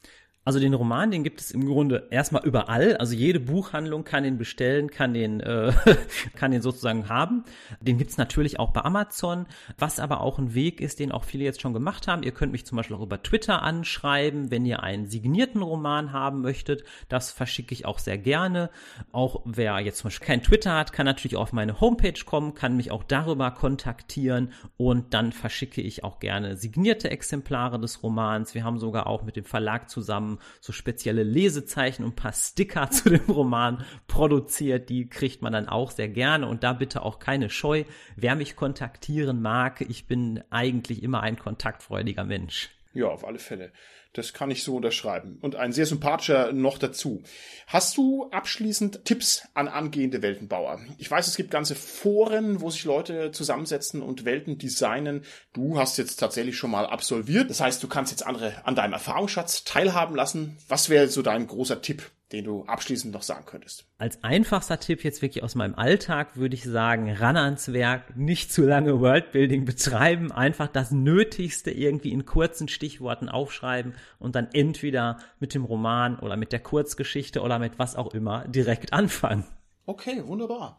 Also den Roman, den gibt es im Grunde erstmal überall. Also jede Buchhandlung kann den bestellen, kann den, äh, (laughs) kann den sozusagen haben. Den gibt's natürlich auch bei Amazon, was aber auch ein Weg ist, den auch viele jetzt schon gemacht haben. Ihr könnt mich zum Beispiel auch über Twitter anschreiben, wenn ihr einen signierten Roman haben möchtet. Das verschicke ich auch sehr gerne. Auch wer jetzt zum Beispiel kein Twitter hat, kann natürlich auf meine Homepage kommen, kann mich auch darüber kontaktieren und dann verschicke ich auch gerne signierte Exemplare des Romans. Wir haben sogar auch mit dem Verlag zusammen so spezielle Lesezeichen und ein paar Sticker (laughs) zu dem Roman produziert. Die kriegt man dann auch sehr gerne und da bitte auch keine Scheu. Wer mich kontaktieren mag, ich bin eigentlich immer ein kontaktfreudiger Mensch. Ja, auf alle Fälle. Das kann ich so unterschreiben. Und ein sehr sympathischer noch dazu. Hast du abschließend Tipps an angehende Weltenbauer? Ich weiß, es gibt ganze Foren, wo sich Leute zusammensetzen und Welten designen. Du hast jetzt tatsächlich schon mal absolviert. Das heißt, du kannst jetzt andere an deinem Erfahrungsschatz teilhaben lassen. Was wäre so dein großer Tipp? Den du abschließend noch sagen könntest? Als einfachster Tipp jetzt wirklich aus meinem Alltag würde ich sagen, ran ans Werk, nicht zu lange Worldbuilding betreiben, einfach das Nötigste irgendwie in kurzen Stichworten aufschreiben und dann entweder mit dem Roman oder mit der Kurzgeschichte oder mit was auch immer direkt (laughs) anfangen. Okay, wunderbar.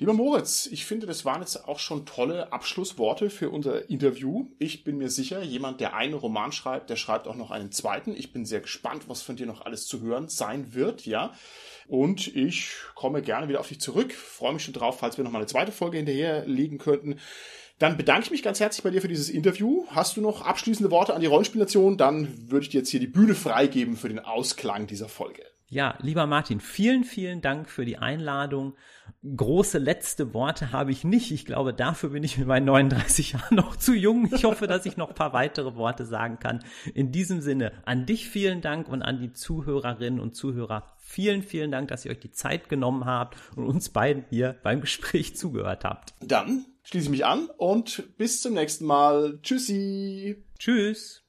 Lieber Moritz, ich finde, das waren jetzt auch schon tolle Abschlussworte für unser Interview. Ich bin mir sicher, jemand, der einen Roman schreibt, der schreibt auch noch einen zweiten. Ich bin sehr gespannt, was von dir noch alles zu hören sein wird, ja. Und ich komme gerne wieder auf dich zurück. Freue mich schon drauf, falls wir noch mal eine zweite Folge hinterherlegen könnten. Dann bedanke ich mich ganz herzlich bei dir für dieses Interview. Hast du noch abschließende Worte an die Rollenspielnation? Dann würde ich dir jetzt hier die Bühne freigeben für den Ausklang dieser Folge. Ja, lieber Martin, vielen, vielen Dank für die Einladung. Große letzte Worte habe ich nicht. Ich glaube, dafür bin ich mit meinen 39 (laughs) Jahren noch zu jung. Ich hoffe, dass ich noch ein paar weitere Worte sagen kann. In diesem Sinne, an dich vielen Dank und an die Zuhörerinnen und Zuhörer vielen, vielen Dank, dass ihr euch die Zeit genommen habt und uns beiden hier beim Gespräch zugehört habt. Dann schließe ich mich an und bis zum nächsten Mal. Tschüssi. Tschüss.